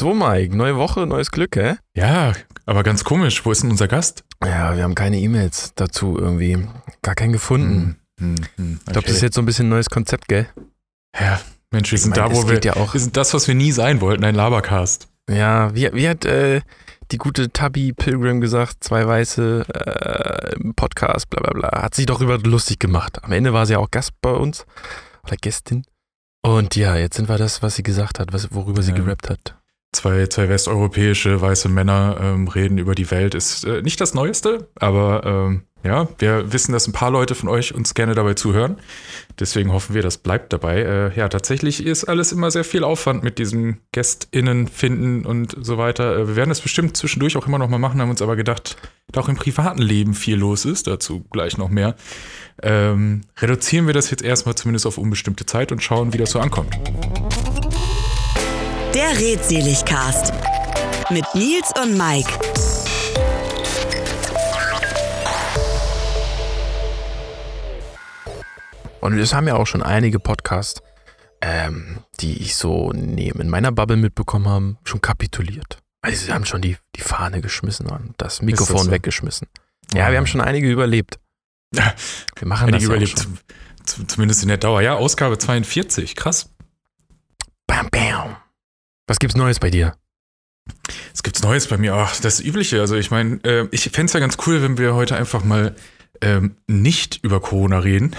So, Mike, neue Woche, neues Glück, hä? Ja, aber ganz komisch. Wo ist denn unser Gast? Ja, wir haben keine E-Mails dazu irgendwie. Gar keinen gefunden. Hm, hm, hm, Ich glaube, das ist jetzt so ein bisschen ein neues Konzept, gell? Ja, Mensch, wir sind meine, da, wo wir. ja auch- Wir sind das, was wir nie sein wollten, ein Labercast. Ja, wie, wie hat äh, die gute Tabby Pilgrim gesagt, zwei Weiße äh, im Podcast, bla bla bla, hat sich doch über lustig gemacht. Am Ende war sie ja auch Gast bei uns oder Gästin. Und ja, jetzt sind wir das, was sie gesagt hat, was, worüber sie Ja. gerappt hat. Zwei, zwei westeuropäische weiße Männer ähm, reden über die Welt. Ist äh, nicht das Neueste, aber ähm, ja, wir wissen, dass ein paar Leute von euch uns gerne dabei zuhören. Deswegen hoffen wir, das bleibt dabei. Äh, ja, tatsächlich ist alles immer sehr viel Aufwand mit diesem GästInnen finden und so weiter. Äh, wir werden das bestimmt zwischendurch auch immer noch mal machen, haben uns aber gedacht, da auch im privaten Leben viel los ist, dazu gleich noch mehr, ähm, reduzieren wir das jetzt erstmal zumindest auf unbestimmte Zeit und schauen, wie das so ankommt. Der Redseligcast mit Nils und Mike. Und es haben ja auch schon einige Podcasts, ähm, die ich so neben in meiner Bubble mitbekommen habe, schon kapituliert. Also sie haben schon die, die Fahne geschmissen und das Mikrofon so? weggeschmissen. Ja, wir haben schon einige überlebt. Wir machen Einige das ja auch überlebt, zumindest in der Dauer. Ja, Ausgabe 42, krass. Bam, bam. Was gibt's Neues bei dir? Es gibt's Neues bei mir. Ach, das Übliche. Also ich meine, äh, ich fände es ja ganz cool, wenn wir heute einfach mal ähm, nicht über Corona reden.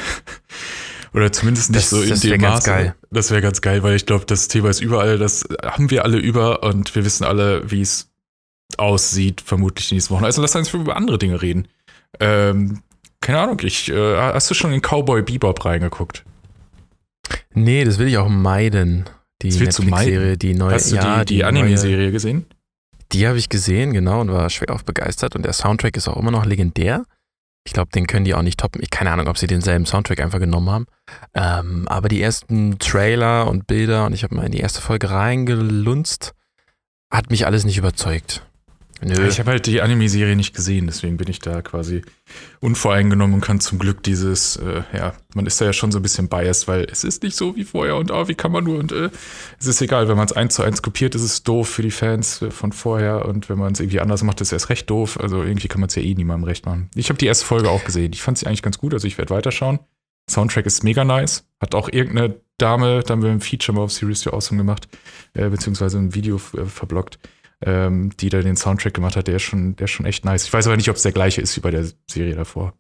Oder zumindest nicht Das- so in das dem ganz Maße. geil. Das wäre ganz geil, weil ich glaube, das Thema ist überall. Das haben wir alle über und wir wissen alle, wie es aussieht, vermutlich die nächsten Wochen. Also lass uns über andere Dinge reden. Ähm, keine Ahnung, ich, äh, hast du schon in Cowboy Bebop reingeguckt? Nee, das will ich auch meiden. Die Netflix-Serie, die neue. Hast du ja, die, die Anime-Serie gesehen? Die habe ich gesehen, genau, und war schwer auf begeistert. Und der Soundtrack ist auch immer noch legendär. Ich glaube, den können die auch nicht toppen. Ich keine Ahnung, ob sie denselben Soundtrack einfach genommen haben. Ähm, aber die ersten Trailer und Bilder, und ich habe mal in die erste Folge reingelunzt, hat mich alles nicht überzeugt. Nö. Ich habe halt die Anime-Serie nicht gesehen, deswegen bin ich da quasi unvoreingenommen und kann zum Glück dieses, äh, ja, man ist da ja schon so ein bisschen biased, weil es ist nicht so wie vorher und ah, wie kann man nur und äh, es ist egal, wenn man es eins zu eins kopiert, ist es doof für die Fans äh, von vorher und wenn man es irgendwie anders macht, ist es erst recht doof. Also irgendwie kann man es ja eh niemandem recht machen. Ich habe die erste Folge auch gesehen. Ich fand sie eigentlich ganz gut, also ich werde weiterschauen. Soundtrack ist mega nice. Hat auch irgendeine Dame, da haben wir ein Feature mal auf Series to Awesome gemacht, äh, beziehungsweise ein Video äh, verblockt ähm, die da den Soundtrack gemacht hat, der ist schon, der ist schon echt nice. Ich weiß aber nicht, ob es der gleiche ist wie bei der Serie davor.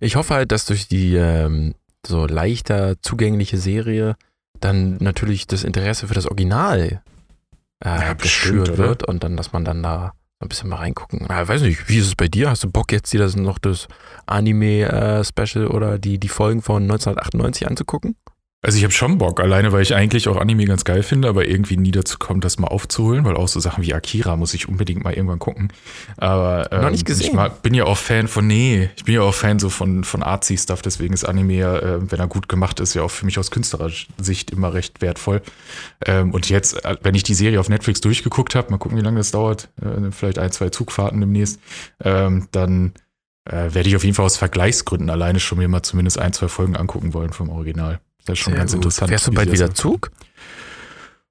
Ich hoffe halt, dass durch die ähm, so leichter zugängliche Serie dann natürlich das Interesse für das Original äh, Ja, geschürt oder? wird und dann, dass man dann da ein bisschen mal reingucken. Ja, weiß nicht, wie ist es bei dir? Hast du Bock jetzt dir das noch das Anime-Special oder die, die Folgen von 1998 anzugucken? Also ich habe schon Bock, alleine weil ich eigentlich auch Anime ganz geil finde, aber irgendwie nie dazu kommt, das mal aufzuholen, weil auch so Sachen wie Akira muss ich unbedingt mal irgendwann gucken. Aber ähm, Noch nicht gesehen. ich mag, bin ja auch Fan von, nee, ich bin ja auch Fan so von, von Artsy-Stuff, deswegen ist Anime ja, äh, wenn er gut gemacht ist, ja auch für mich aus Künstlersicht immer recht wertvoll. Ähm, und jetzt, äh, wenn ich die Serie auf Netflix durchgeguckt habe, mal gucken, wie lange das dauert, äh, vielleicht ein, zwei Zugfahrten demnächst, ähm, dann äh, werde ich auf jeden Fall aus Vergleichsgründen alleine schon mir mal zumindest ein, zwei Folgen angucken wollen vom Original. Das ist schon Sehr ganz gut. interessant. Fährst du bald wieder. Zug?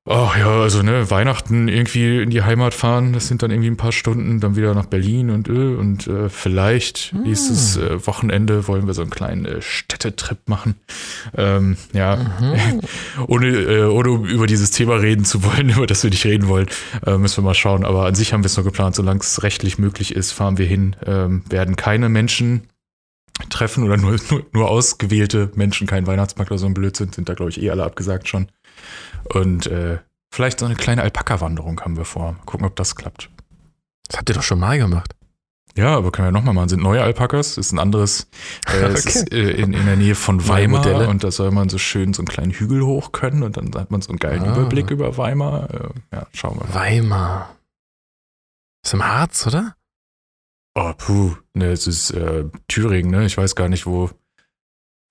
Oh ja, also ne, Weihnachten irgendwie in die Heimat fahren, das sind dann irgendwie ein paar Stunden, dann wieder nach Berlin und äh, und äh, vielleicht Hm. nächstes äh, Wochenende wollen wir so einen kleinen äh, Städtetrip machen. Ähm, ja, Mhm. ohne, äh, ohne über dieses Thema reden zu wollen, über das wir nicht reden wollen, äh, müssen wir mal schauen. Aber an sich haben wir es nur geplant, solange es rechtlich möglich ist, fahren wir hin, ähm, werden keine Menschen treffen oder nur, nur, nur ausgewählte Menschen, kein Weihnachtsmarkt oder so ein Blödsinn, sind da glaube ich eh alle abgesagt schon. Und äh, vielleicht so eine kleine Alpaka-Wanderung haben wir vor. Mal gucken, ob das klappt. Das habt ihr doch schon mal gemacht. Ja, aber können wir nochmal machen. Sind neue Alpakas, ist ein anderes, äh, Okay. ist äh, in, in der Nähe von Weimar Modelle. und da soll man so schön so einen kleinen Hügel hoch können und dann hat man so einen geilen Ah. Überblick über Weimar. Äh, ja, schauen wir mal. Weimar. Ist im Harz, oder? Oh, puh, ne, es ist äh, Thüringen, ne? Ich weiß gar nicht, wo.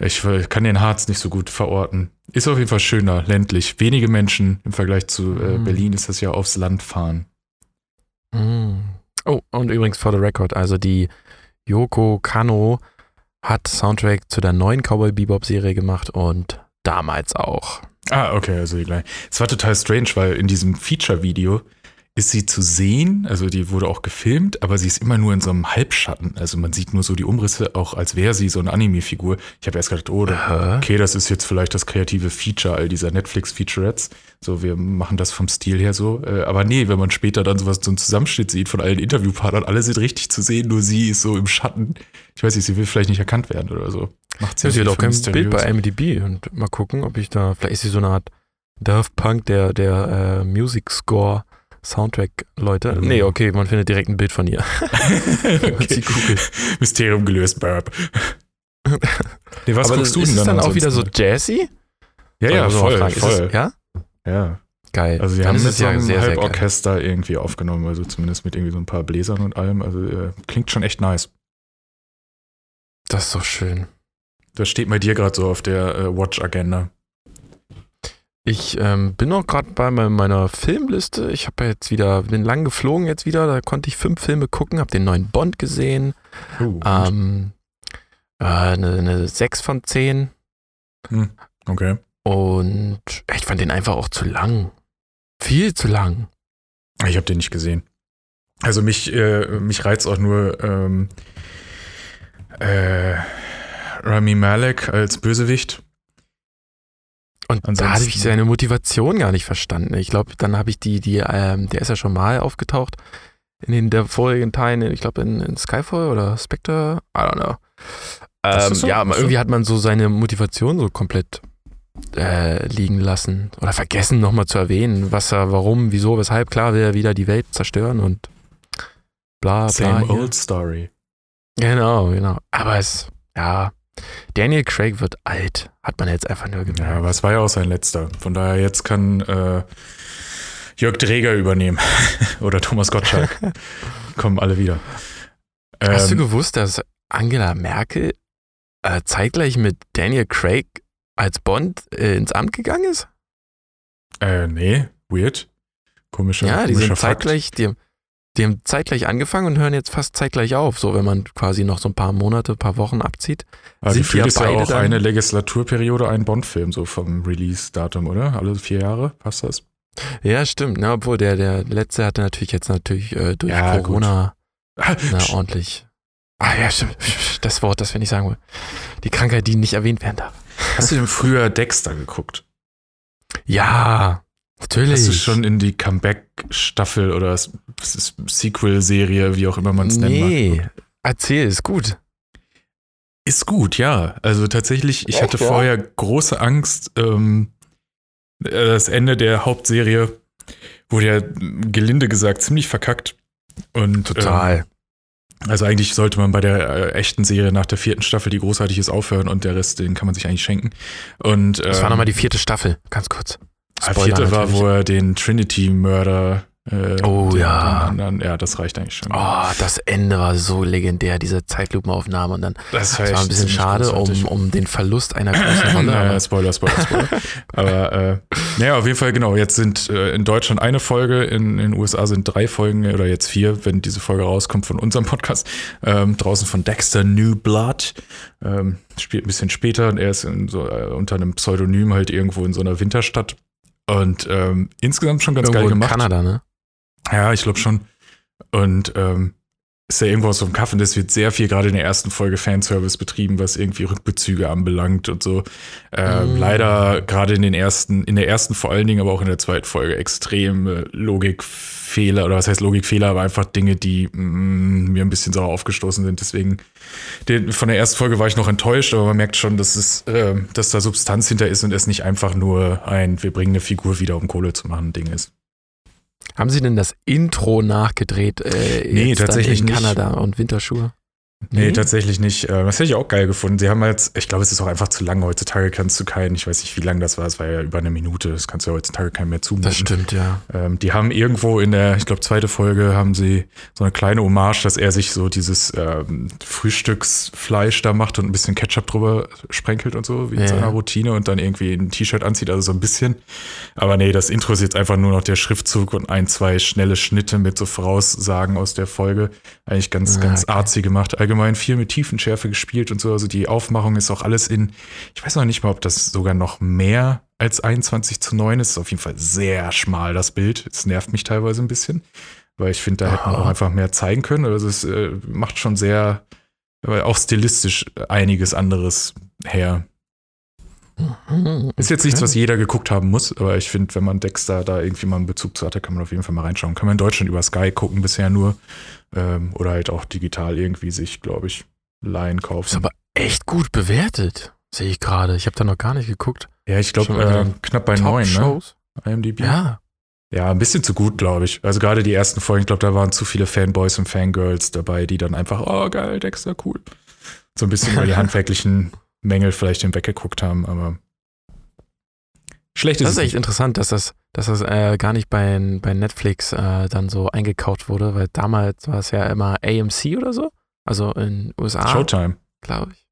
Ich äh, kann den Harz nicht so gut verorten. Ist auf jeden Fall schöner, ländlich. Wenige Menschen im Vergleich zu äh, Mhm. Berlin ist das ja aufs Land fahren. Mm. Oh, und übrigens for the record, also die Yoko Kano hat Soundtrack zu der neuen Cowboy Bebop Serie gemacht und damals auch. Ah, okay, also die gleich. Es war total strange, weil in diesem Feature-Video ist sie zu sehen, also die wurde auch gefilmt, aber sie ist immer nur in so einem Halbschatten. Also man sieht nur so die Umrisse, auch als wäre sie so eine Anime-Figur. Ich habe erst gedacht, oh, Aha. okay, das ist jetzt vielleicht das kreative Feature all dieser Netflix-Featurettes. So, wir machen das vom Stil her so. Äh, Aber nee, wenn man später dann sowas, so einen Zusammenschnitt sieht von allen Interviewpartnern, alle sind richtig zu sehen, nur sie ist so im Schatten. Ich weiß nicht, sie will vielleicht nicht erkannt werden oder so. Macht Sie hat auch kein. Bild bei IMDb und mal gucken, ob ich da, vielleicht ist sie so eine Art Daft Punk der, der äh, Music Score Soundtrack-Leute. Mhm. Nee, okay, man findet direkt ein Bild von ihr. Googelt. Mysterium gelöst, Burp. nee, was Aber guckst das, du ist denn es dann dann auch wieder so jazzy? Ja, ja, mal voll, ist voll. Es, ja? ja. Geil. Also dann haben ist so ja sehr geil. Halborchester irgendwie aufgenommen, also zumindest mit irgendwie so ein paar Bläsern und allem. Also äh, klingt schon echt nice. Das ist so schön. Das steht bei dir gerade so auf der äh, Watch-Agenda. Ich ähm, bin noch gerade bei me- meiner Filmliste. Ich habe ja jetzt wieder, bin lang geflogen jetzt wieder. Da konnte ich fünf Filme gucken, habe den neuen Bond gesehen. Uh, Ähm, äh, eine, eine 6 von 10. okay. Und ich fand den einfach auch zu lang. Viel zu lang. Ich habe den nicht gesehen. Also mich, äh, mich reizt auch nur ähm, äh, Rami Malek als Bösewicht. Und da Ansonsten- habe ich seine Motivation gar nicht verstanden. Ich glaube, dann habe ich die, die, ähm, der ist ja schon mal aufgetaucht in den der vorigen Teilen, ich glaube in, in Skyfall oder Spectre, I don't know. Ähm, so? ja, so. irgendwie hat man so seine Motivation so komplett äh, liegen lassen oder vergessen nochmal zu erwähnen, was er, warum, wieso, weshalb. Klar will er wieder die Welt zerstören und bla bla. Same hier. old story. Genau, genau. Aber es, ja, Daniel Craig wird alt, hat man jetzt einfach nur Ja, gemerkt. aber es war ja auch sein letzter. Von daher jetzt kann äh, Jörg Dreger übernehmen. Oder Thomas Gottschalk. Kommen alle wieder. Hast du Ähm, gewusst, dass Angela Merkel äh, zeitgleich mit Daniel Craig als Bond äh, ins Amt gegangen ist? äh, nee, weird. Komischer, ja, die komischer sind Fakt. zeitgleich, die haben, die haben zeitgleich angefangen und hören jetzt fast zeitgleich auf. So, wenn man quasi noch so ein paar Monate, ein paar Wochen abzieht. Aber sind gefühlt ja ist ja auch eine Legislaturperiode ein Bond-Film, so vom Release-Datum, oder? Alle vier Jahre? Passt das? Ja, stimmt. Ne, obwohl der, der letzte hatte natürlich jetzt natürlich äh, durch Ja. Corona Ah, na, ordentlich. Ah ja, stimmt. Das Wort, das wir nicht sagen wollen. Die Krankheit, die nicht erwähnt werden darf. Hast du denn früher Dexter geguckt? Ja, natürlich. Hast du schon in die Comeback-Staffel oder Sequel-Serie, wie auch immer man es nennen mag? Nee, erzähl, ist gut. Ist gut, ja. Also tatsächlich, ich Echt, hatte ja? vorher große Angst. Ähm, äh, das Ende der Hauptserie wurde ja gelinde gesagt ziemlich verkackt. Und Total. Ähm, also eigentlich sollte man bei der äh, echten Serie nach der vierten Staffel, die großartig ist, aufhören und der Rest, den kann man sich eigentlich schenken. Und das war ähm, nochmal die vierte Staffel, ganz kurz. Ah, vierte war, wo er den Trinity-Mörder. Äh, Oh, den, ja. Den anderen, ja, das reicht eigentlich schon. Oh, das Ende war so legendär, diese Zeitlupenaufnahme. Und dann, das das war ein bisschen schade um, um den Verlust einer großen Rolle. naja, Spoiler, Spoiler, Spoiler. Aber äh, naja, auf jeden Fall, genau. Jetzt sind äh, in Deutschland eine Folge, in in den USA sind drei Folgen oder jetzt vier, wenn diese Folge rauskommt von unserem Podcast. Ähm, draußen von Dexter New Blood. Ähm, spielt ein bisschen später und er ist in so, äh, unter einem Pseudonym halt irgendwo in so einer Winterstadt. Und ähm, insgesamt schon ganz Irgendwo geil in gemacht. Kanada, ne? Ja, ich glaube schon. Und ähm, ist ja irgendwo aus so einem Kaff und es wird sehr viel gerade in der ersten Folge Fanservice betrieben, was irgendwie Rückbezüge anbelangt und so. Äh, Mm. Leider gerade in den ersten, in der ersten vor allen Dingen, aber auch in der zweiten Folge extreme Logikfehler oder was heißt Logikfehler, aber einfach Dinge, die mm, mir ein bisschen sauer aufgestoßen sind. Deswegen den, von der ersten Folge war ich noch enttäuscht, aber man merkt schon, dass es, äh, dass da Substanz hinter ist und es nicht einfach nur ein, wir bringen eine Figur wieder, um Kohle zu machen, Ding ist. Haben Sie denn das Intro nachgedreht? Äh, Nee, tatsächlich in nicht. Kanada und Winterschuhe? Nee, Nee? tatsächlich nicht. Äh, Das hätte ich auch geil gefunden. Sie haben jetzt, ich glaube, es ist auch einfach zu lang. Heutzutage kannst du keinen, ich weiß nicht, wie lang das war, es war ja über eine Minute, das kannst du ja heutzutage keinem mehr zumuten. Das stimmt, ja. Ähm, die haben irgendwo in der, ich glaube, zweite Folge haben sie so eine kleine Hommage, dass er sich so dieses ähm, Frühstücksfleisch da macht und ein bisschen Ketchup drüber sprenkelt und so, wie in Ja. seiner Routine und dann irgendwie ein T-Shirt anzieht, also so ein bisschen. Aber nee, das Intro ist jetzt einfach nur noch der Schriftzug und ein, zwei schnelle Schnitte mit so Voraussagen aus der Folge. Eigentlich ganz, Ah, ganz okay. artsy gemacht. Allgemein viel mit Tiefenschärfe gespielt und so. Also die Aufmachung ist auch alles in, ich weiß noch nicht mal, ob das sogar noch mehr als 21 zu 9. Es ist auf jeden Fall sehr schmal, das Bild. Es nervt mich teilweise ein bisschen, weil ich finde, da hätte man auch einfach mehr zeigen können. Also es äh, macht schon sehr, aber auch stilistisch einiges anderes her. Ist jetzt nichts, was jeder geguckt haben muss, aber ich finde, wenn man Dexter da irgendwie mal einen Bezug zu hatte, kann man auf jeden Fall mal reinschauen. Kann man in Deutschland über Sky gucken bisher nur. Ähm, oder halt auch digital irgendwie sich, glaube ich, leihen kaufen. Ist aber echt gut bewertet, sehe ich gerade. Ich habe da noch gar nicht geguckt. ja, ich glaube, äh, knapp bei neun, ne? IMDb. Ja. Ja, ein bisschen zu gut, glaube ich. Also gerade die ersten Folgen, ich glaube, da waren zu viele Fanboys und Fangirls dabei, die dann einfach, oh geil, Dexter, cool. So ein bisschen über die handwerklichen Mängel vielleicht hinweggeguckt haben, aber schlecht ist Das ist echt nicht. interessant, dass das, dass das äh, gar nicht bei, bei Netflix äh, dann so eingekauft wurde, weil damals war es ja immer AMC oder so. Also in USA, Showtime. glaube ich.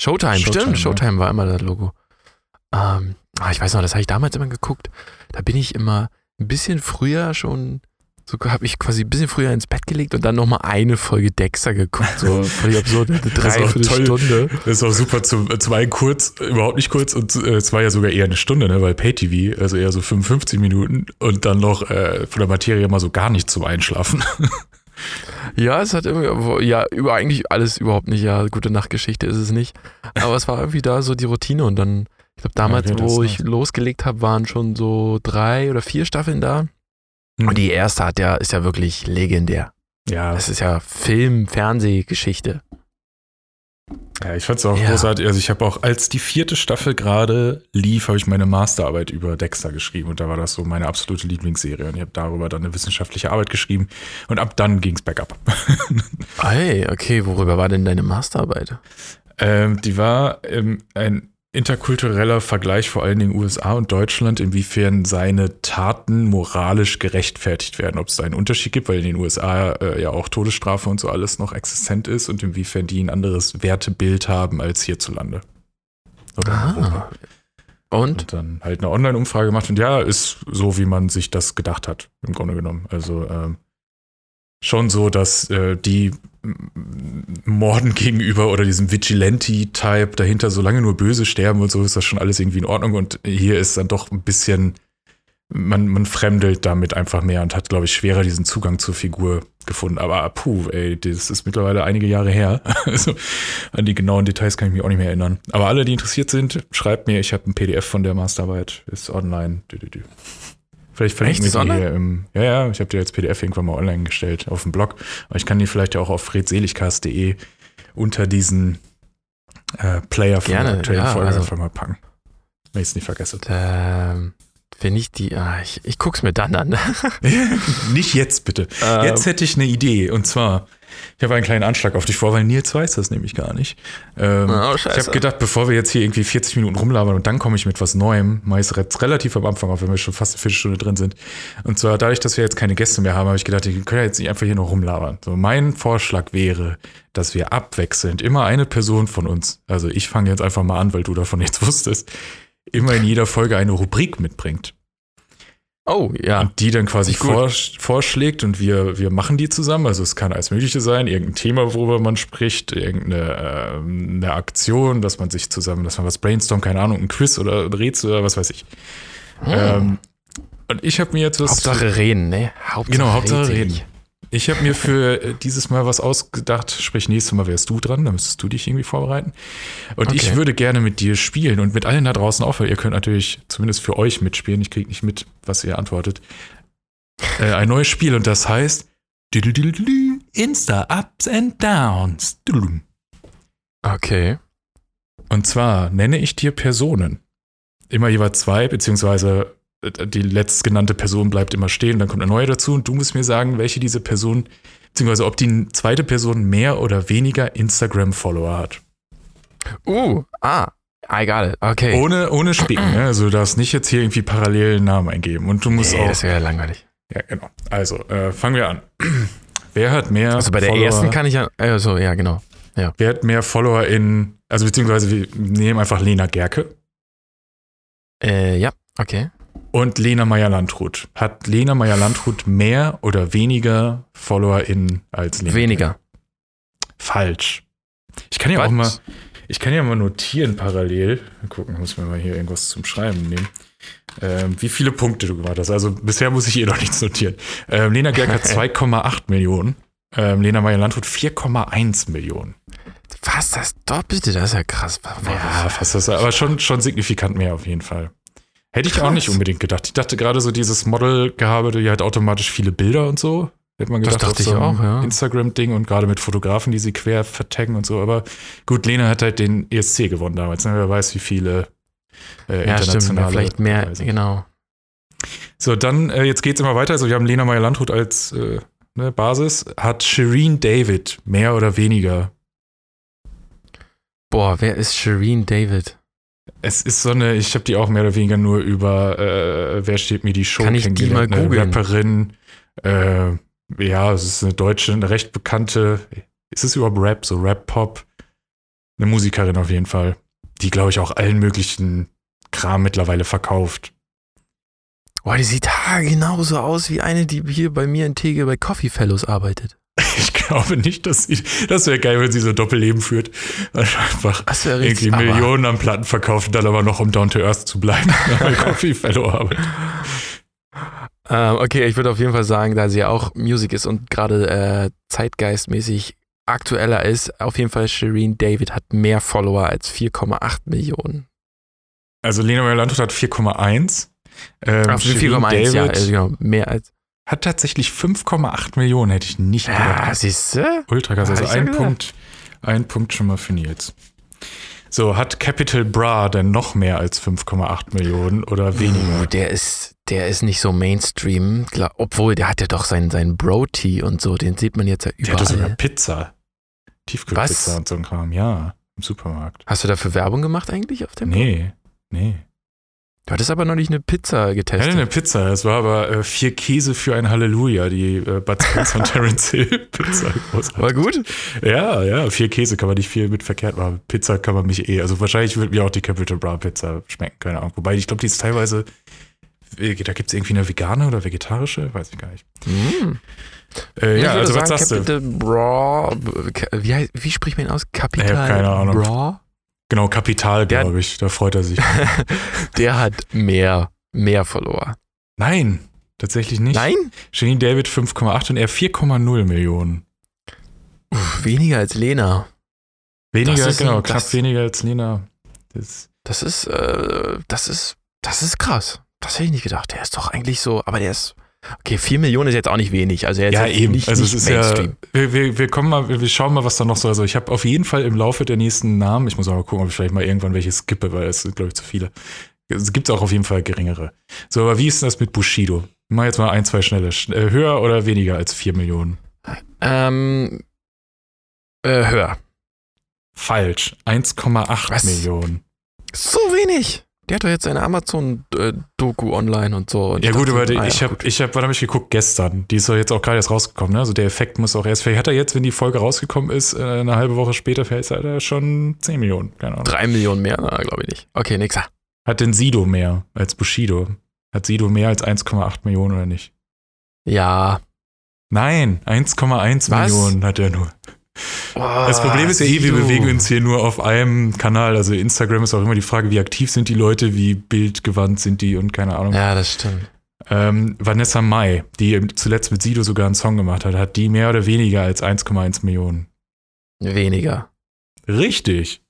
Showtime, Showtime, stimmt. ja. Showtime war immer das Logo. Ähm, ah, ich weiß noch, das habe ich damals immer geguckt. Da bin ich immer ein bisschen früher schon, so habe ich quasi ein bisschen früher ins Bett gelegt und dann nochmal eine Folge Dexter geguckt. So völlig absurd, eine Dreiviertelstunde. Das ist auch super zum, zum einen kurz, überhaupt nicht kurz und äh, es war ja sogar eher eine Stunde, ne, weil Pay-TV, also eher so 55 Minuten und dann noch äh, von der Materie mal so gar nicht zum Einschlafen. Ja, es hat irgendwie, ja, über eigentlich alles überhaupt nicht, ja, gute Nachtgeschichte ist es nicht. Aber es war irgendwie da so die Routine und dann, ich glaube, damals, das wo ich losgelegt habe, waren schon so drei oder vier Staffeln da. Und die erste hat ja, ist ja wirklich legendär. ja, Das ist ja Film, Fernsehgeschichte. Ja, ich fand's auch Ja. großartig. Also ich habe auch, als die vierte Staffel gerade lief, habe ich meine Masterarbeit über Dexter geschrieben und da war das so meine absolute Lieblingsserie und ich habe darüber dann eine wissenschaftliche Arbeit geschrieben und ab dann ging's bergab. Hey, okay, worüber war denn deine Masterarbeit? ähm, die war ähm, ein interkultureller Vergleich vor allen Dingen USA und Deutschland, inwiefern seine Taten moralisch gerechtfertigt werden, ob es da einen Unterschied gibt, weil in den USA äh, ja auch Todesstrafe und so alles noch existent ist und inwiefern die ein anderes Wertebild haben als hierzulande. Oder. Ah. Und? Und dann halt eine Online-Umfrage gemacht und ja, ist so, wie man sich das gedacht hat, im Grunde genommen. Also ähm, schon so, dass äh, die Morden gegenüber oder diesem Vigilante-Type dahinter, solange nur Böse sterben und so, ist das schon alles irgendwie in Ordnung. Und hier ist dann doch ein bisschen, man, man fremdelt damit einfach mehr und hat, glaube ich, schwerer diesen Zugang zur Figur gefunden. Aber puh, ey, das ist mittlerweile einige Jahre her. Also an die genauen Details kann ich mich auch nicht mehr erinnern. Aber alle, die interessiert sind, schreibt mir, ich habe ein PDF von der Masterarbeit, ist online. Dü, dü, dü. Vielleicht verlinken Echt? wir die online? hier im. Ja, ja, ich habe die als PDF irgendwann mal online gestellt auf dem Blog. Aber ich kann die vielleicht ja auch auf fredseligcast.de unter diesen äh, Player von Gerne, der aktuellen ja, Folge also- einfach mal packen. Wenn ich es nicht vergesse. Ähm, wenn ich die, ah, ich, ich guck's mir dann an. nicht jetzt bitte. Ähm, Jetzt hätte ich eine Idee. Und zwar, ich habe einen kleinen Anschlag auf dich vor, weil Nils weiß das nämlich gar nicht. Ähm, Oh, ich habe gedacht, bevor wir jetzt hier irgendwie 40 Minuten rumlabern und dann komme ich mit was Neuem, meist re- relativ am Anfang, auch wenn wir schon fast eine Viertelstunde drin sind. Und zwar dadurch, dass wir jetzt keine Gäste mehr haben, habe ich gedacht, wir können ja jetzt nicht einfach hier noch rumlabern. So, mein Vorschlag wäre, dass wir abwechselnd immer eine Person von uns, also ich fange jetzt einfach mal an, weil du davon nichts wusstest, immer in jeder Folge eine Rubrik mitbringt. Oh, ja. Und die dann quasi vorsch- vorschlägt und wir, wir machen die zusammen. Also es kann alles Mögliche sein, irgendein Thema, worüber man spricht, irgendeine eine Aktion, dass man sich zusammen, dass man was brainstormt, keine Ahnung, ein Quiz oder ein Rätsel oder was weiß ich. Ähm, und ich habe mir jetzt was. Hauptsache reden, ne? Hauptsache Genau, Hauptsache redselig. reden. Ich habe mir für äh, dieses Mal was ausgedacht, sprich nächstes Mal wärst du dran, da müsstest du dich irgendwie vorbereiten. Und ich Okay. würde gerne mit dir spielen und mit allen da draußen auch, weil ihr könnt natürlich zumindest für euch mitspielen. Ich kriege nicht mit, was ihr antwortet. Äh, ein neues Spiel und das heißt Insta Ups and Downs. Okay. Und zwar nenne ich dir Personen. Immer jeweils zwei, beziehungsweise die letztgenannte Person bleibt immer stehen, dann kommt eine neue dazu und du musst mir sagen, welche diese Person, beziehungsweise ob die zweite Person mehr oder weniger Instagram-Follower hat. Uh, ah, egal. Okay. Ohne, ohne Spicken, ne? also du darfst nicht jetzt hier irgendwie parallel einen Namen eingeben. Und du musst nee, auch. das wäre langweilig. Ja, genau. Also, äh, fangen wir an. Wer hat mehr Also bei der Follower, ersten kann ich ja, also ja, genau. Wer hat mehr Follower in, also beziehungsweise wir nehmen einfach Lena Gerke Äh, ja, okay. Und Lena Meyer-Landrut. Hat Lena Meyer-Landrut mehr oder weniger Follower in als Lena? Weniger. Falsch. Ich kann ja auch mal? Ich kann ja mal notieren parallel. Mal gucken, muss mir mal hier irgendwas zum Schreiben nehmen. Ähm, wie viele Punkte du gemacht hast. Also bisher muss ich eh noch nichts notieren. Ähm, Lena Gerg hat 2,8 Millionen. Ähm, Lena Meyer-Landrut 4,1 Millionen. Fast das Doppelte, das ist ja krass. Ja, fast das, aber schon, schon signifikant mehr auf jeden Fall. Hätte ich Krass. auch nicht unbedingt gedacht. Ich dachte gerade so dieses Model-Gehabe, die hat automatisch viele Bilder und so. Hätte man Das gedacht, dachte auf so ich auch, ja. Instagram-Ding und gerade mit Fotografen, die sie quer vertaggen und so. Aber gut, Lena hat halt den ESC gewonnen damals. Ne? Wer weiß, wie viele äh, Ja, stimmt. internationale Vielleicht mehr, genau. So, dann, äh, jetzt geht's immer weiter. Also, wir haben Lena Meyer-Landrut als äh, ne, Basis. Hat Shireen David mehr oder weniger Boah, wer ist Shireen David? Es ist so eine, ich habe die auch mehr oder weniger nur über äh, Wer steht mir die Show Kann ich die mal kennengelernt, eine googeln? Rapperin. Äh, ja, es ist eine deutsche, eine recht bekannte. Ist es überhaupt Rap, so Rap-Pop? Eine Musikerin auf jeden Fall, die, glaube ich, auch allen möglichen Kram mittlerweile verkauft. Boah, die sieht genauso aus wie eine, die hier bei mir in Tegel bei Coffee Fellows arbeitet. Ich glaube nicht, dass sie. Das wäre geil, wenn sie so ein Doppelleben führt. Also einfach irgendwie Millionen an Platten verkauft und dann aber noch um Down to Earth zu bleiben, bei Coffee Fellow arbeitet. Ähm, okay, ich würde auf jeden Fall sagen, da sie ja auch Musik ist und gerade äh, zeitgeistmäßig aktueller ist, auf jeden Fall Shireen David hat mehr Follower als 4,8 Millionen. Also Lena Meyer-Landrut hat 4,1. Ähm, Auf Shireen 4,1, ja, David also genau, mehr als. Hat tatsächlich 5,8 Millionen, hätte ich nicht Ja, gedacht. siehst du? Ultra krass. Also ein gedacht. Punkt, ein Punkt schon mal für Nils. So, hat Capital Bra denn noch mehr als 5,8 Millionen oder weniger? Uh, der ist, der ist nicht so Mainstream, klar, obwohl der hat ja doch seinen, seinen Bro-Tee und so, den sieht man jetzt ja Der hatte sogar überall. Pizza. Tiefkühlpizza und so ein Kram. Ja, im Supermarkt. Hast du dafür Werbung gemacht eigentlich auf dem? Nee, nee. Du hattest aber noch nicht eine Pizza getestet. hatte eine Pizza. Es war aber äh, vier Käse für ein Halleluja, die äh, Bud Spencer und Terence Hill Pizza. Großartig. War gut? Ja, ja, vier Käse kann man nicht viel mit verkehrt machen. Pizza kann man mich eh. Also wahrscheinlich wird mir auch die Capital Bra Pizza schmecken, keine Ahnung. Wobei ich glaube, die ist teilweise, äh, da gibt es irgendwie eine vegane oder vegetarische, weiß ich gar nicht. Mm. Äh, ja, würde also was sagen, sagst du? Capital Bra, wie, heißt- wie spricht man ihn aus? Capital Ich hab keine Ahnung. Bra? Genau, Kapital, glaube ich. Da freut er sich. Der hat mehr, mehr Follower. Nein, tatsächlich nicht. Nein? Janine David 5,8 und er 4,0 Millionen. Uff, weniger als Lena. Weniger, ist genau, knapp weniger als Lena. Das, Das ist, äh, das ist, das ist krass. Das hätte ich nicht gedacht. Der ist doch eigentlich so, aber der ist, okay, 4 Millionen ist jetzt auch nicht wenig. Also ist ja, jetzt eben. nicht, also nicht es ist Mainstream. ja, wir, wir, kommen mal, wir schauen mal, was da noch so. Also ich habe auf jeden Fall im Laufe der nächsten Namen, ich muss auch mal gucken, ob ich vielleicht mal irgendwann welche skippe, weil es sind, glaube ich, zu viele. Es gibt auch auf jeden Fall geringere. So, aber wie ist denn das mit Bushido? Mal jetzt mal ein, zwei schnelle. Sch- äh, Höher oder weniger als 4 Millionen? Ähm, äh, höher. Falsch. 1,8 Was? Millionen. So wenig. Der hat doch jetzt eine Amazon-Doku online und so. Und Ja gut, aber ah ja, ich habe, gut. ich habe, wann habe ich geguckt? Gestern. Die ist doch jetzt auch gerade erst rausgekommen. Ne? Also der Effekt muss auch erst. Vielleicht hat er jetzt, wenn die Folge rausgekommen ist, äh, eine halbe Woche später, vielleicht hat er schon 10 Millionen. Keine Ahnung. Drei Millionen mehr, glaube ich nicht. Okay, nix. Hat denn Sido mehr als Bushido? Hat Sido mehr als 1,8 Millionen oder nicht? Ja. Nein, 1,1 Was? Millionen hat er nur. Das Problem ist ja eh, wir Sido. bewegen uns hier nur auf einem Kanal. Also Instagram ist auch immer die Frage, wie aktiv sind die Leute, wie bildgewandt sind die und keine Ahnung. Ja, das stimmt. Ähm, Vanessa Mai, die zuletzt mit Sido sogar einen Song gemacht hat, hat die mehr oder weniger als 1,1 Millionen. Weniger. Richtig.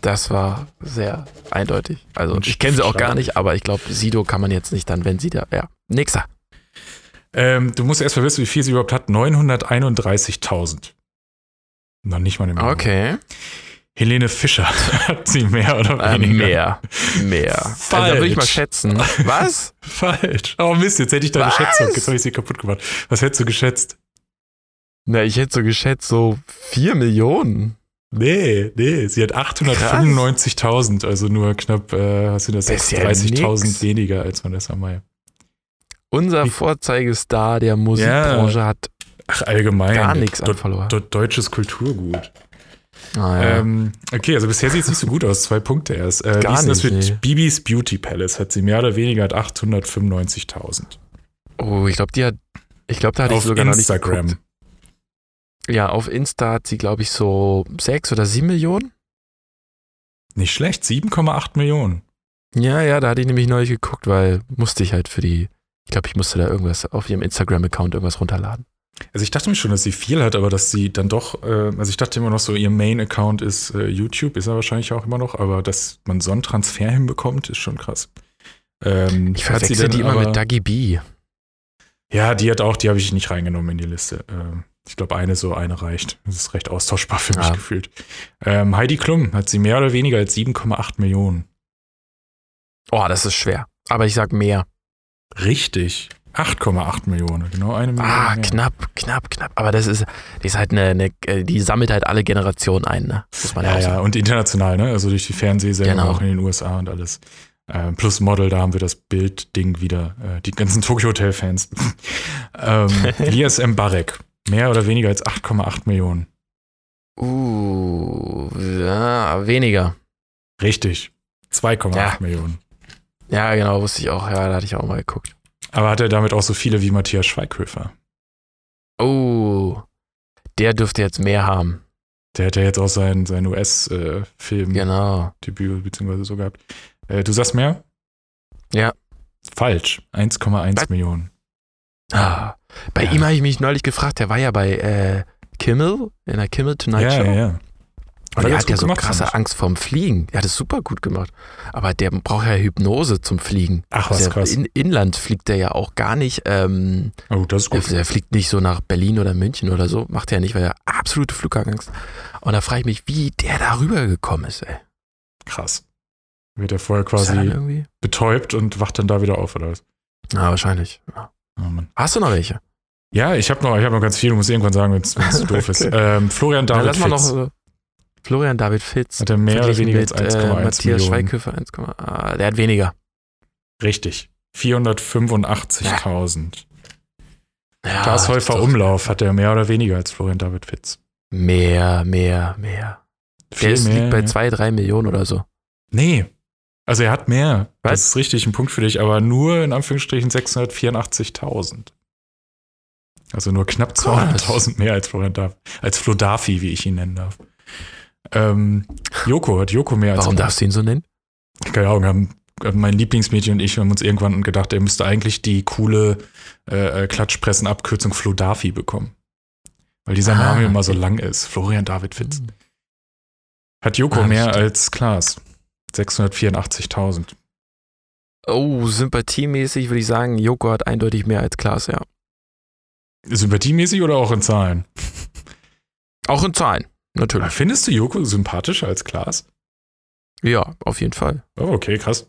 Das war sehr eindeutig. Also ich kenne sie auch gar nicht, aber ich glaube, Sido kann man jetzt nicht dann, wenn sie da. Ja. Nixer. Ähm, du musst erst mal wissen, wie viel sie überhaupt hat. 931.000. Noch nicht mal eine Million. Okay. Helene Fischer hat sie mehr oder Äh, weniger. mehr. Mehr. Also da würde ich mal Falsch. schätzen. Was? Falsch. Oh Mist, jetzt hätte ich deine Was? Schätzung. Jetzt habe ich sie kaputt gemacht. Was hättest du geschätzt? Na, ich hätte so geschätzt, so 4 Millionen. Nee, nee, sie hat 895.000, also nur knapp, äh, was sind das, Das ist ja 36.000 nix. weniger als Vanessa Mai. Unser Wie- Vorzeigestar der Musikbranche hat Ach, allgemein. gar nichts an Follower. deutsches Kulturgut. Ah, ja. Ähm, okay, also bisher sieht es nicht so gut aus. Zwei Punkte erst. Äh, Gar wie ist denn das nicht, mit nee. Bibis Beauty Palace? Hat sie mehr oder weniger hat 895.000. oh, ich glaube, die hat. Ich glaube, da hatte Auf ich sogar noch nicht Instagram. geguckt. Ja, auf Insta hat sie, glaube ich, so 6 oder 7 Millionen. Nicht schlecht, 7,8 Millionen. Ja, ja, da hatte ich nämlich neulich geguckt, weil musste ich halt für die, ich glaube, ich musste da irgendwas auf ihrem Instagram-Account irgendwas runterladen. Also ich dachte mir schon, dass sie viel hat, aber dass sie dann doch, äh, also ich dachte immer noch so, ihr Main-Account ist äh, YouTube, ist er wahrscheinlich auch immer noch, aber dass man so einen Transfer hinbekommt, ist schon krass. Ähm, Ich verwechsel denn die immer aber- mit Dagi B. Ja, die hat auch, die habe ich nicht reingenommen in die Liste. Ähm, ich glaube, eine so, eine reicht. Das ist recht austauschbar für mich Ah. gefühlt. Ähm, Heidi Klum hat sie mehr oder weniger als 7,8 Millionen. Oh, das ist schwer. Aber ich sag mehr. Richtig. 8,8 Millionen, genau eine Million. Ah, mehr. knapp, knapp, knapp. Aber das ist, die ist halt eine, eine äh, die sammelt halt alle Generationen ein, ne? Muss man Ja, ja, sagen. und international, ne? Also durch die Fernsehsendung Genau. auch in den USA und alles. Ähm, plus Model, da haben wir das Bildding wieder. Äh, die ganzen Tokyo Hotel-Fans. ähm, Elias Mbarek. Mehr oder weniger als 8,8 Millionen. Uh, ja, weniger. Richtig. 2,8 Ja. Millionen. Ja, genau, wusste ich auch. Ja, da hatte ich auch mal geguckt. Aber hat er damit auch so viele wie Matthias Schweighöfer? Oh, der dürfte jetzt mehr haben. Der hat ja jetzt auch sein, sein US-Film-Debüt Genau. beziehungsweise so gehabt. Äh, du sagst mehr? Ja. Falsch. 1,1 Was? Millionen. Ah, bei Ja. ihm habe ich mich neulich gefragt, der war ja bei äh, Kimmel, in der Kimmel Tonight ja, Show. ja, ja. Und er er ganz hat ja so krasse. Angst vorm Fliegen. Er hat es super gut gemacht. Aber der braucht ja Hypnose zum Fliegen. Ach, was Also krass. In, Inland fliegt der ja auch gar nicht. Ähm, Oh, das ist gut. er fliegt nicht so nach Berlin oder München oder so. Macht er nicht, weil er absolute Flugangst. Und da frage ich mich, wie der da rübergekommen ist, ey. Krass. Wird er vorher Ist er quasi betäubt und wacht dann da wieder auf, oder was? Ja, wahrscheinlich. Ja. Oh. Hast du noch welche? Ja, ich habe noch, ich hab noch ganz viel, du musst irgendwann sagen, wenn es doof ist. Okay. Ähm, Florian David lass mal noch äh, Florian David Fitz. Hat er mehr oder weniger mit, als 1,1 äh, Matthias Millionen? Schweighöfer 1, ah, der hat weniger. Richtig. 485.000. Ja, Klaas Häufer. Umlauf hat er mehr oder weniger als Florian David Fitz. Mehr, mehr, mehr. Der Viel ist, mehr, liegt bei ja. zwei, drei Millionen oder so. Nee. Also er hat mehr. Was? Das ist richtig ein Punkt für dich, aber nur in Anführungsstrichen 684.000. Also nur knapp Krass. 200.000 mehr als Florian Dav als Flo Dafi, wie ich ihn nennen darf. Ähm, Joko hat Joko mehr als Warum darfst du ihn so nennen? keine Ahnung, haben, mein Lieblingsmädchen und ich haben uns irgendwann gedacht, er müsste eigentlich die coole äh, äh, Klatschpressen-Abkürzung Flo Dafi bekommen. Weil dieser Ah, Name immer so lang ist. Florian David Fitz. Hat Joko Ah, mehr stimmt. als Klaas. 684.000. Oh, sympathiemäßig würde ich sagen, Joko hat eindeutig mehr als Klaas, ja. Sympathiemäßig oder auch in Zahlen? Auch in Zahlen, natürlich. Findest du Joko sympathischer als Klaas? Ja, auf jeden Fall. Oh, okay, krass.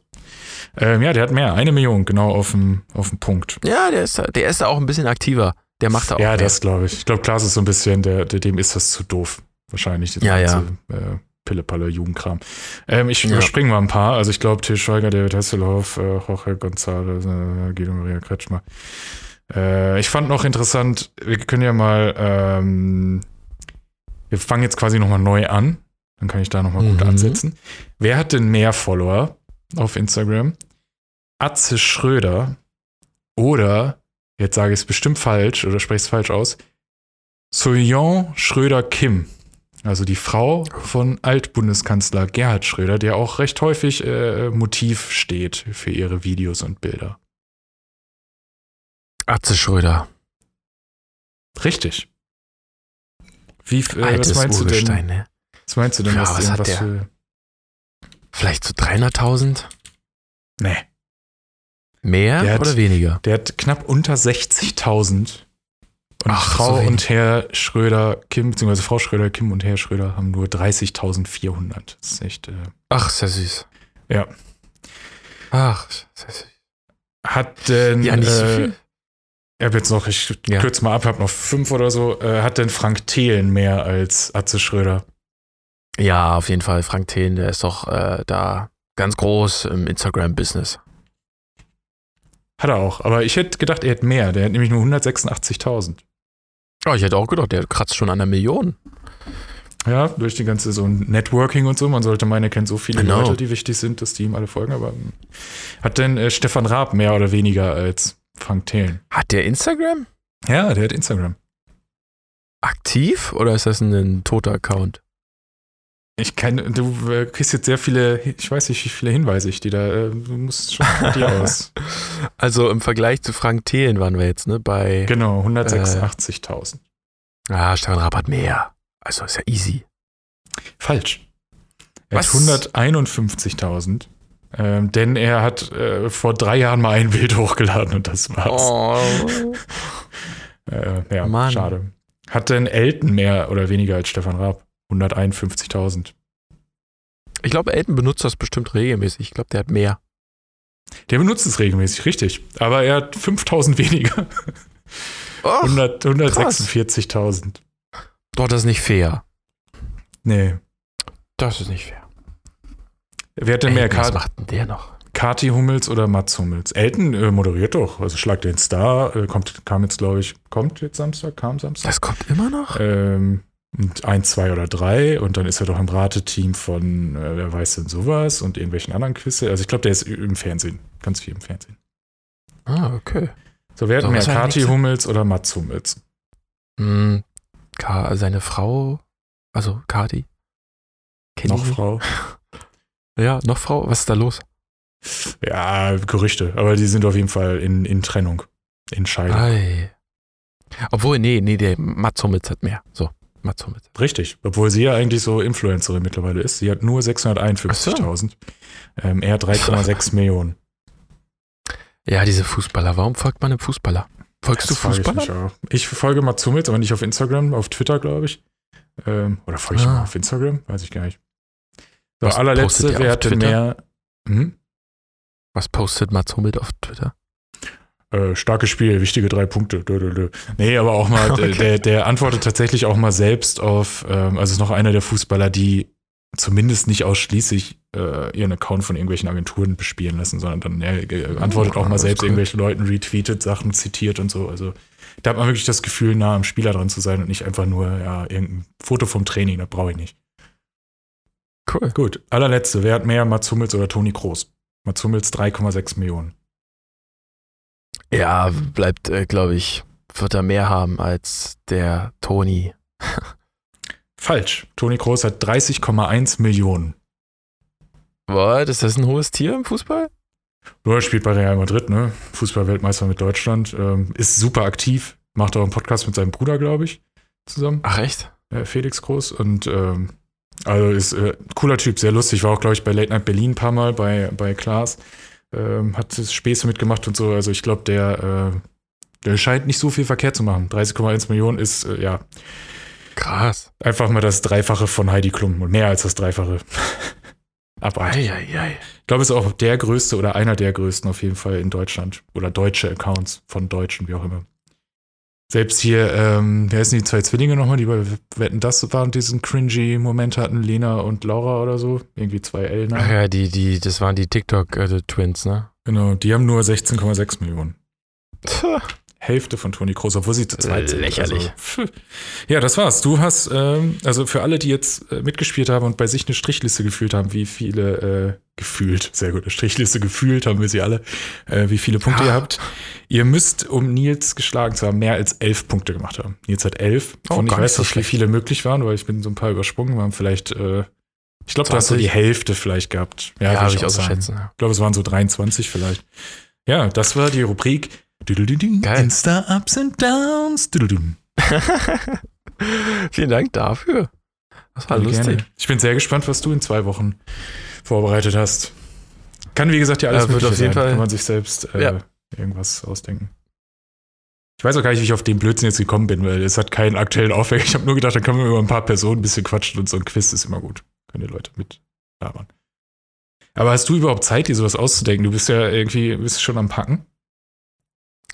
Ähm, ja, der hat mehr. Eine Million, genau auf dem, auf dem Punkt. Ja, der ist, da- der ist da auch ein bisschen aktiver. Der macht da auch Ja, mehr. das glaube ich. Ich glaube, Klaas ist so ein bisschen, der, der, dem ist das zu doof. Wahrscheinlich. Ja, ganze, Äh, Pille-Palle, Jugendkram. Ähm, ich Ja. überspringe mal ein paar. Also ich glaube, Til Schweiger, David Hasselhoff, äh, Jorge González, äh, Guido Maria Kretschmer. Äh, ich fand noch interessant, wir können ja mal, ähm, wir fangen jetzt quasi nochmal neu an. Dann kann ich da nochmal gut Mhm. ansetzen. Wer hat denn mehr Follower auf Instagram? Atze Schröder oder, jetzt sage ich es bestimmt falsch oder spreche es falsch aus, Soyon Schröder Kim. Also die Frau von Altbundeskanzler Gerhard Schröder, der auch recht häufig äh, Motiv steht für ihre Videos und Bilder. Atze Schröder. Richtig. Wie, äh, Altes was meinst du denn? Urgestein, ne? Was meinst du denn? Ja, was, was hat der? für. Vielleicht so 300.000? Nee. Mehr Der hat- oder weniger? Der hat knapp unter 60.000. Und Ach, Frau so und Herr Schröder, Kim, beziehungsweise Frau Schröder, Kim und Herr Schröder haben nur 30.400. Das ist echt. Äh, Ach, sehr süß. Ja. Ach, sehr süß. hat denn. Ja, nicht so äh, viel. Ich habe jetzt noch, ich Ja. kürze mal ab, habe noch fünf oder so. Äh, hat denn Frank Thelen mehr als Atze Schröder? Ja, auf jeden Fall. Frank Thelen, der ist doch äh, da ganz groß im Instagram-Business. Hat er auch. Aber ich hätte gedacht, er hätte mehr. Der hat nämlich nur 186.000. Oh, ich hätte auch gedacht, der kratzt schon an der Million. Ja, durch die ganze so Networking und so. Man sollte meinen, er kennt so viele Genau. Leute, die wichtig sind, dass die ihm alle folgen. Aber ähm, hat denn äh, Stefan Raab mehr oder weniger als Frank Thelen? Hat der Instagram Ja, der hat Instagram. aktiv oder ist das ein, ein toter Account? Ich kann, du äh, kriegst jetzt sehr viele, ich weiß nicht, wie viele Hinweise ich dir da, äh, du musst schon dir aus. Also im Vergleich zu Frank Thelen waren wir jetzt, ne? Bei. Genau, 186.000. Ah, Stefan Raab hat mehr. Also ist ja easy. Falsch. Er Was? hat 151.000. Ähm, denn er hat äh, vor drei Jahren mal ein Bild hochgeladen und das war's. Oh. Äh, ja, Mann. schade. Hat denn Elton mehr oder weniger als Stefan Raab? 151.000. Ich glaube, Elton benutzt das bestimmt regelmäßig. Ich glaube, der hat mehr. Der benutzt es regelmäßig, richtig. Aber er hat 5.000 weniger. Oh, 100 146.000. doch, das ist nicht fair. Nee. Das ist nicht fair. Wer hat denn mehr? Elton, was macht denn der noch? Kati Hummels oder Mats Hummels? Elton äh, moderiert doch. Also Schlag den Star. Äh, kommt, kam jetzt, glaube ich, kommt jetzt Samstag, kam Samstag. Das kommt immer noch? Ähm, und ein, zwei oder drei. Und dann ist er doch im Rateteam von äh, Wer weiß denn sowas und irgendwelchen anderen Quizze. Also ich glaube, der ist im Fernsehen. Ganz viel im Fernsehen. Ah, okay. So, wer hat So, mehr? Kati? Hummels oder Mats Hummels? Ka seine Frau, also Kati. Kenn Noch. Frau? Ja, noch Frau. Was ist da los? Ja, Gerüchte. Aber die sind auf jeden Fall in, in Trennung. In Scheidung. Ei. Obwohl, nee, nee, der Mats Hummels hat mehr. So, Mats Hummels. Richtig. Obwohl sie ja eigentlich so Influencerin mittlerweile ist. Sie hat nur 651.000. Ähm, er 3,6 Millionen. Ja, diese Fußballer. Warum folgt man einem Fußballer? Folgst Das du ich Fußballer? auch. Ich verfolge Mats Hummels, aber nicht auf Instagram, auf Twitter, glaube ich. Ähm, oder folge ich Ah. mal auf Instagram? Weiß ich gar nicht. So, Was postet allerletzte, wer hatte Twitter? mehr? Hm? Was postet Mats Hummels auf Twitter? Äh, starkes Spiel, wichtige drei Punkte. Dö, dö, dö. Nee, aber auch mal, Okay. der, der antwortet tatsächlich auch mal selbst auf, ähm, also ist noch einer der Fußballer, die zumindest nicht ausschließlich äh, ihren Account von irgendwelchen Agenturen bespielen lassen, sondern dann äh, antwortet Oh, auch mal selbst cool. irgendwelchen Leuten, retweetet Sachen, zitiert und so. Also da hat man wirklich das Gefühl, nah am Spieler dran zu sein und nicht einfach nur ja, irgendein Foto vom Training, das brauche ich nicht. Cool. Gut, allerletzte, wer hat mehr, Mats Hummels oder Toni Kroos? Mats Hummels 3,6 Millionen. Ja, bleibt, äh, glaube ich, wird er mehr haben als der Toni. Falsch. Toni Kroos hat 30,1 Millionen. Was? Ist das ein hohes Tier im Fußball? Er spielt bei Real Madrid, ne? Fußballweltmeister mit Deutschland. Ähm, ist super aktiv. Macht auch einen Podcast mit seinem Bruder, glaube ich, zusammen. Ach, echt? Äh, Felix Groß. Und ähm, also ist äh, cooler Typ, sehr lustig. War auch, glaube ich, bei Late Night Berlin ein paar Mal bei, bei Klaas. Ähm, hat Späße mitgemacht und so. Also ich glaube, der, äh, der scheint nicht so viel verkehrt zu machen. 30,1 Millionen ist, äh, ja, Krass. einfach mal das Dreifache von Heidi Klum. Und mehr als das Dreifache. Abartig. Ich glaube, es ist auch der größte oder einer der größten auf jeden Fall in Deutschland. Oder deutsche Accounts von Deutschen, wie auch immer. Selbst hier, ähm, wer sind die zwei Zwillinge nochmal, die bei Wetten das waren, diesen cringy Moment hatten, Lena und Laura oder so. Irgendwie zwei L. Ach ja, die, die, das waren die TikTok-Twins, ne? Genau, die haben nur 16,6 Millionen. Hälfte von Toni Kroos, obwohl sie zu zweit sind. Lächerlich. Also, ja, das war's. Du hast, ähm, also für alle, die jetzt äh, mitgespielt haben und bei sich eine Strichliste gefühlt haben, wie viele, äh, gefühlt, sehr gut, eine Strichliste gefühlt haben wir sie alle, äh, wie viele Punkte Ja. ihr habt. Ihr müsst, um Nils geschlagen zu haben, mehr als elf Punkte gemacht haben. Nils hat elf. Oh, Von ich weiß nicht, wie viele möglich waren, weil ich bin so ein paar übersprungen. Wir haben vielleicht, äh, ich glaube, du hast so 20? die Hälfte vielleicht gehabt. Ja, würd habe ich auch so sagen. schätzen. ja. Ich glaube, es waren so 23 vielleicht. Ja, das war die Rubrik Geil. Insta-Ups and Downs. Vielen Dank dafür. Das war lustig. Gerne. Ich bin sehr gespannt, was du in zwei Wochen vorbereitet hast. Kann, wie gesagt, ja alles Äh, wird auf jeden sein. Fall- Kann man sich selbst äh, Ja. irgendwas ausdenken. Ich weiß auch gar nicht, wie ich auf den Blödsinn jetzt gekommen bin, weil es hat keinen aktuellen Aufhänger. Ich habe nur gedacht, da können wir über ein paar Personen ein bisschen quatschen und so ein Quiz ist immer gut. Können die Leute mit labern. Aber hast du überhaupt Zeit, dir sowas auszudenken? Du bist ja irgendwie, bist schon am Packen.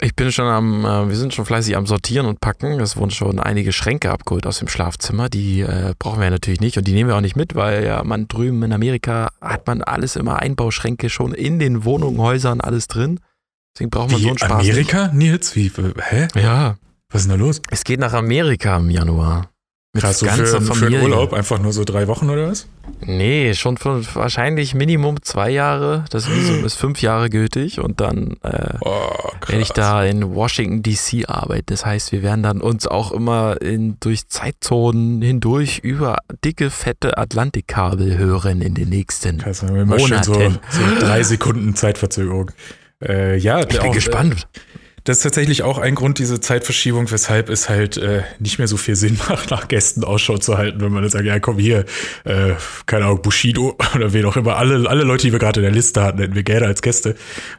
Ich bin schon am, äh, wir sind schon fleißig am Sortieren und Packen. Es wurden schon einige Schränke abgeholt aus dem Schlafzimmer. Die äh, brauchen wir ja natürlich nicht und die nehmen wir auch nicht mit, weil ja man drüben in Amerika hat man alles immer Einbauschränke schon in den Wohnungen, Häusern, alles drin. Deswegen braucht man so einen Spaß. Amerika? Nils? Wie? Hä? Nicht. Ja, Was ist denn da los? es geht nach Amerika im Januar. Mit Krass, so für, ganzer für Familie. den Urlaub einfach nur so drei Wochen oder was? Nee, schon von wahrscheinlich Minimum zwei Jahre. Das Visum ist fünf Jahre gültig und dann äh, Oh, werde ich da in Washington DC arbeiten. Das heißt, wir werden dann uns auch immer in, durch Zeitzonen hindurch über dicke, fette Atlantikkabel hören in den nächsten. Krass, immer schön so, Monaten. so drei Sekunden Zeitverzögerung. Äh, ja, Ich bin auch, gespannt. Das ist tatsächlich auch ein Grund, diese Zeitverschiebung, weshalb es halt äh, nicht mehr so viel Sinn macht, nach Gästen Ausschau zu halten, wenn man dann sagt, ja komm hier, äh, keine Ahnung, Bushido oder wen auch immer, alle, alle Leute, die wir gerade in der Liste hatten, hätten wir gerne als Gäste.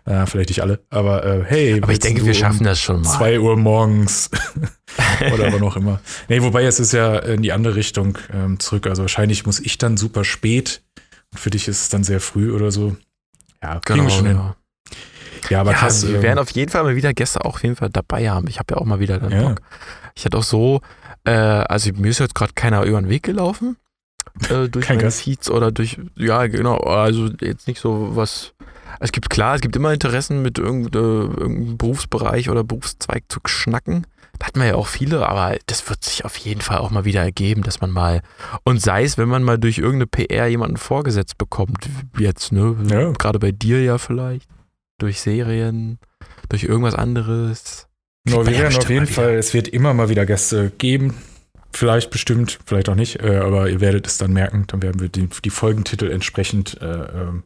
Äh, vielleicht nicht alle, aber äh, hey. Aber ich denke, wir um schaffen das schon mal. Zwei Uhr morgens oder aber noch immer. Nee, wobei es ist ja in die andere Richtung ähm, zurück. Also wahrscheinlich muss ich dann super spät und für dich ist es dann sehr früh oder so. Ja, kriegen wir schon hin. Ja. Aber ja, krass. wir ähm, werden auf jeden Fall mal wieder Gäste auch auf jeden Fall dabei haben. Ich habe ja auch mal wieder dann Ja. Bock. Ich hatte auch so, äh, also mir ist jetzt gerade keiner über den Weg gelaufen. Äh, durch Kein. Feeds oder durch, ja genau, also jetzt nicht so was. Es gibt klar, es gibt immer Interessen mit irgende- irgendeinem Berufsbereich oder Berufszweig zu schnacken. Da hatten wir ja auch viele, aber das wird sich auf jeden Fall auch mal wieder ergeben, dass man mal, und sei es, wenn man mal durch irgendeine PR jemanden vorgesetzt bekommt, jetzt, ne? Ja. Gerade bei dir ja vielleicht, durch Serien, durch irgendwas anderes. No, man wir werden auf jeden Fall, es wird immer mal wieder Gäste geben. Vielleicht bestimmt, vielleicht auch nicht, äh, aber ihr werdet es dann merken. Dann werden wir die, die Folgentitel entsprechend äh, ähm,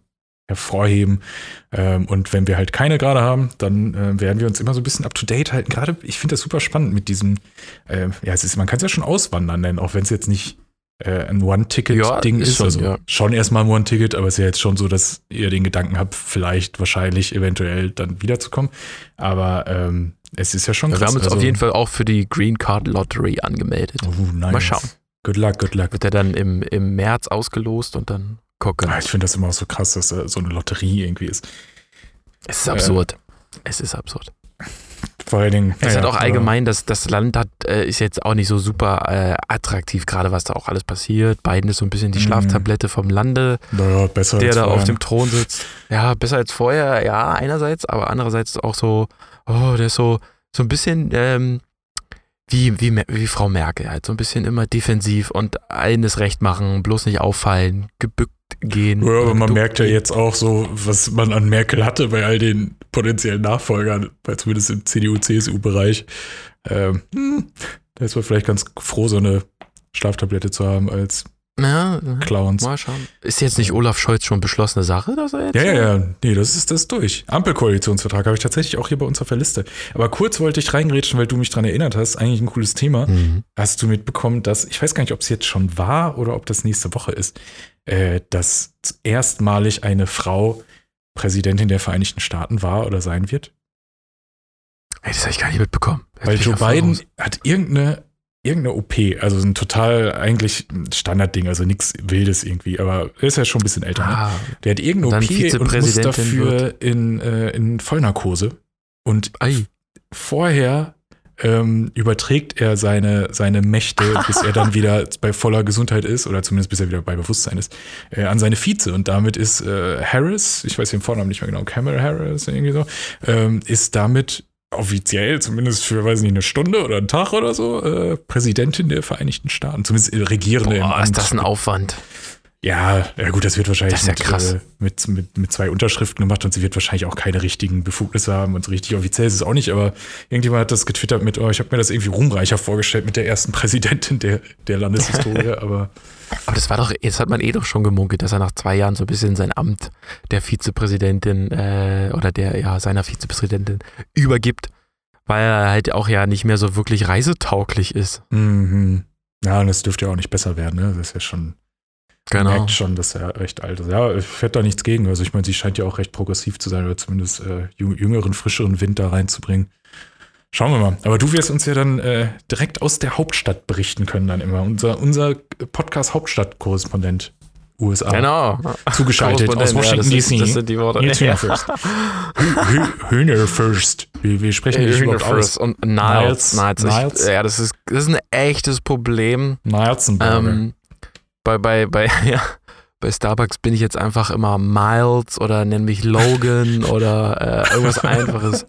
hervorheben. Ähm, und wenn wir halt keine gerade haben, dann äh, werden wir uns immer so ein bisschen up to date halten. Gerade, ich finde das super spannend mit diesem, äh, ja, es ist, man kann es ja schon auswandern nennen, auch wenn es jetzt nicht äh, ein One-Ticket-Ding Ja, ist. ist schon, also ja. schon erstmal ein One-Ticket, aber es ist ja jetzt schon so, dass ihr den Gedanken habt, vielleicht, wahrscheinlich, eventuell dann wiederzukommen. Aber ähm, es ist ja schon Wir haben uns also- auf jeden Fall auch für die Green Card Lottery angemeldet. Oh, nice. Mal schauen. Good luck, good luck. Wird er dann im, im März ausgelost und dann gucken. Ah, ich finde das immer auch so krass, dass da so eine Lotterie irgendwie ist. Es ist absurd. Es ist absurd. Vor allen Dingen. Es naja, hat auch aber- allgemein, das, das Land hat, äh, ist jetzt auch nicht so super äh, attraktiv, gerade was da auch alles passiert. Biden ist so ein bisschen die Mhm. Schlaftablette vom Lande, Naja, besser der als da auf vorher. dem Thron sitzt. Ja, besser als vorher, ja, einerseits, aber andererseits auch so, oh, der ist so, so ein bisschen ähm, wie, wie, wie Frau Merkel halt, so ein bisschen immer defensiv und allen das Recht machen, bloß nicht auffallen, gebückt gehen. Ja, aber man merkt ja jetzt auch so, was man an Merkel hatte bei all den potenziellen Nachfolgern, zumindest im CDU-CSU-Bereich. Ähm, hm, da ist man vielleicht ganz froh, so eine Schlaftablette zu haben als Ja, ja, Clowns. mal schauen. Ist jetzt nicht Olaf Scholz schon beschlossene Sache, dass er jetzt? Ja, ja, ja. Nee, das ist das ist durch. Ampelkoalitionsvertrag habe ich tatsächlich auch hier bei uns auf der Liste. Aber kurz wollte ich reingrätschen, weil du mich dran erinnert hast. Eigentlich ein cooles Thema. Mhm. Hast du mitbekommen, dass, ich weiß gar nicht, ob es jetzt schon war oder ob das nächste Woche ist, äh, dass erstmalig eine Frau Präsidentin der Vereinigten Staaten war oder sein wird? Ey, das habe ich gar nicht mitbekommen. Weil Joe Biden hat irgendeine, irgendeine OP, also ein total eigentlich Standardding, also nichts Wildes irgendwie, aber er ist ja schon ein bisschen älter. Ne? Ah, Der hat irgendeine OP und muss dafür in, äh, in Vollnarkose. Und ei. vorher ähm, überträgt er seine, seine Mächte, bis er dann wieder bei voller Gesundheit ist, oder zumindest bis er wieder bei Bewusstsein ist, äh, an seine Vize. Und damit ist äh, Harris, ich weiß den Vornamen nicht mehr genau, Kamala Harris, irgendwie so, ähm, ist damit offiziell, zumindest für, weiß ich nicht, eine Stunde oder einen Tag oder so, äh, Präsidentin der Vereinigten Staaten, zumindest äh, Regierende im Boah, Amt. ist das ein Aufwand. Ja, ja gut, das wird wahrscheinlich Das ja mit, krass. Äh, mit, mit, mit zwei Unterschriften gemacht und sie wird wahrscheinlich auch keine richtigen Befugnisse haben und so richtig offiziell ist es auch nicht, aber irgendjemand hat das getwittert mit, oh, ich habe mir das irgendwie ruhmreicher vorgestellt mit der ersten Präsidentin der, der Landeshistorie, aber Aber das war doch, jetzt hat man eh doch schon gemunkelt, dass er nach zwei Jahren so ein bisschen sein Amt der Vizepräsidentin äh, oder der, ja, seiner Vizepräsidentin übergibt, weil er halt auch ja nicht mehr so wirklich reisetauglich ist. mhm. ja, und das dürfte ja auch nicht besser werden, ne? Das ist ja schon, Genau. merkt schon, dass er recht alt ist. Ja, ich hätte da nichts gegen. Also ich meine, sie scheint ja auch recht progressiv zu sein oder zumindest äh, jü- jüngeren, frischeren Wind da reinzubringen. Schauen wir mal. Aber du wirst uns ja dann äh, direkt aus der Hauptstadt berichten können dann immer. Unser, unser Podcast-Hauptstadt-Korrespondent USA. Genau. Zugeschaltet aus Washington ja, DC. Das sind die Worte. Nils Hühner First. Hü- Hühner First. Wie, wie sprechen wir überhaupt aus? First und Niles. Niles. Niles. Niles. Ich, ja, das ist, das ist ein echtes Problem. Nielsenburger. Ähm, bei, bei, bei, ja, bei Starbucks bin ich jetzt einfach immer Miles oder nenne mich Logan oder äh, irgendwas Einfaches.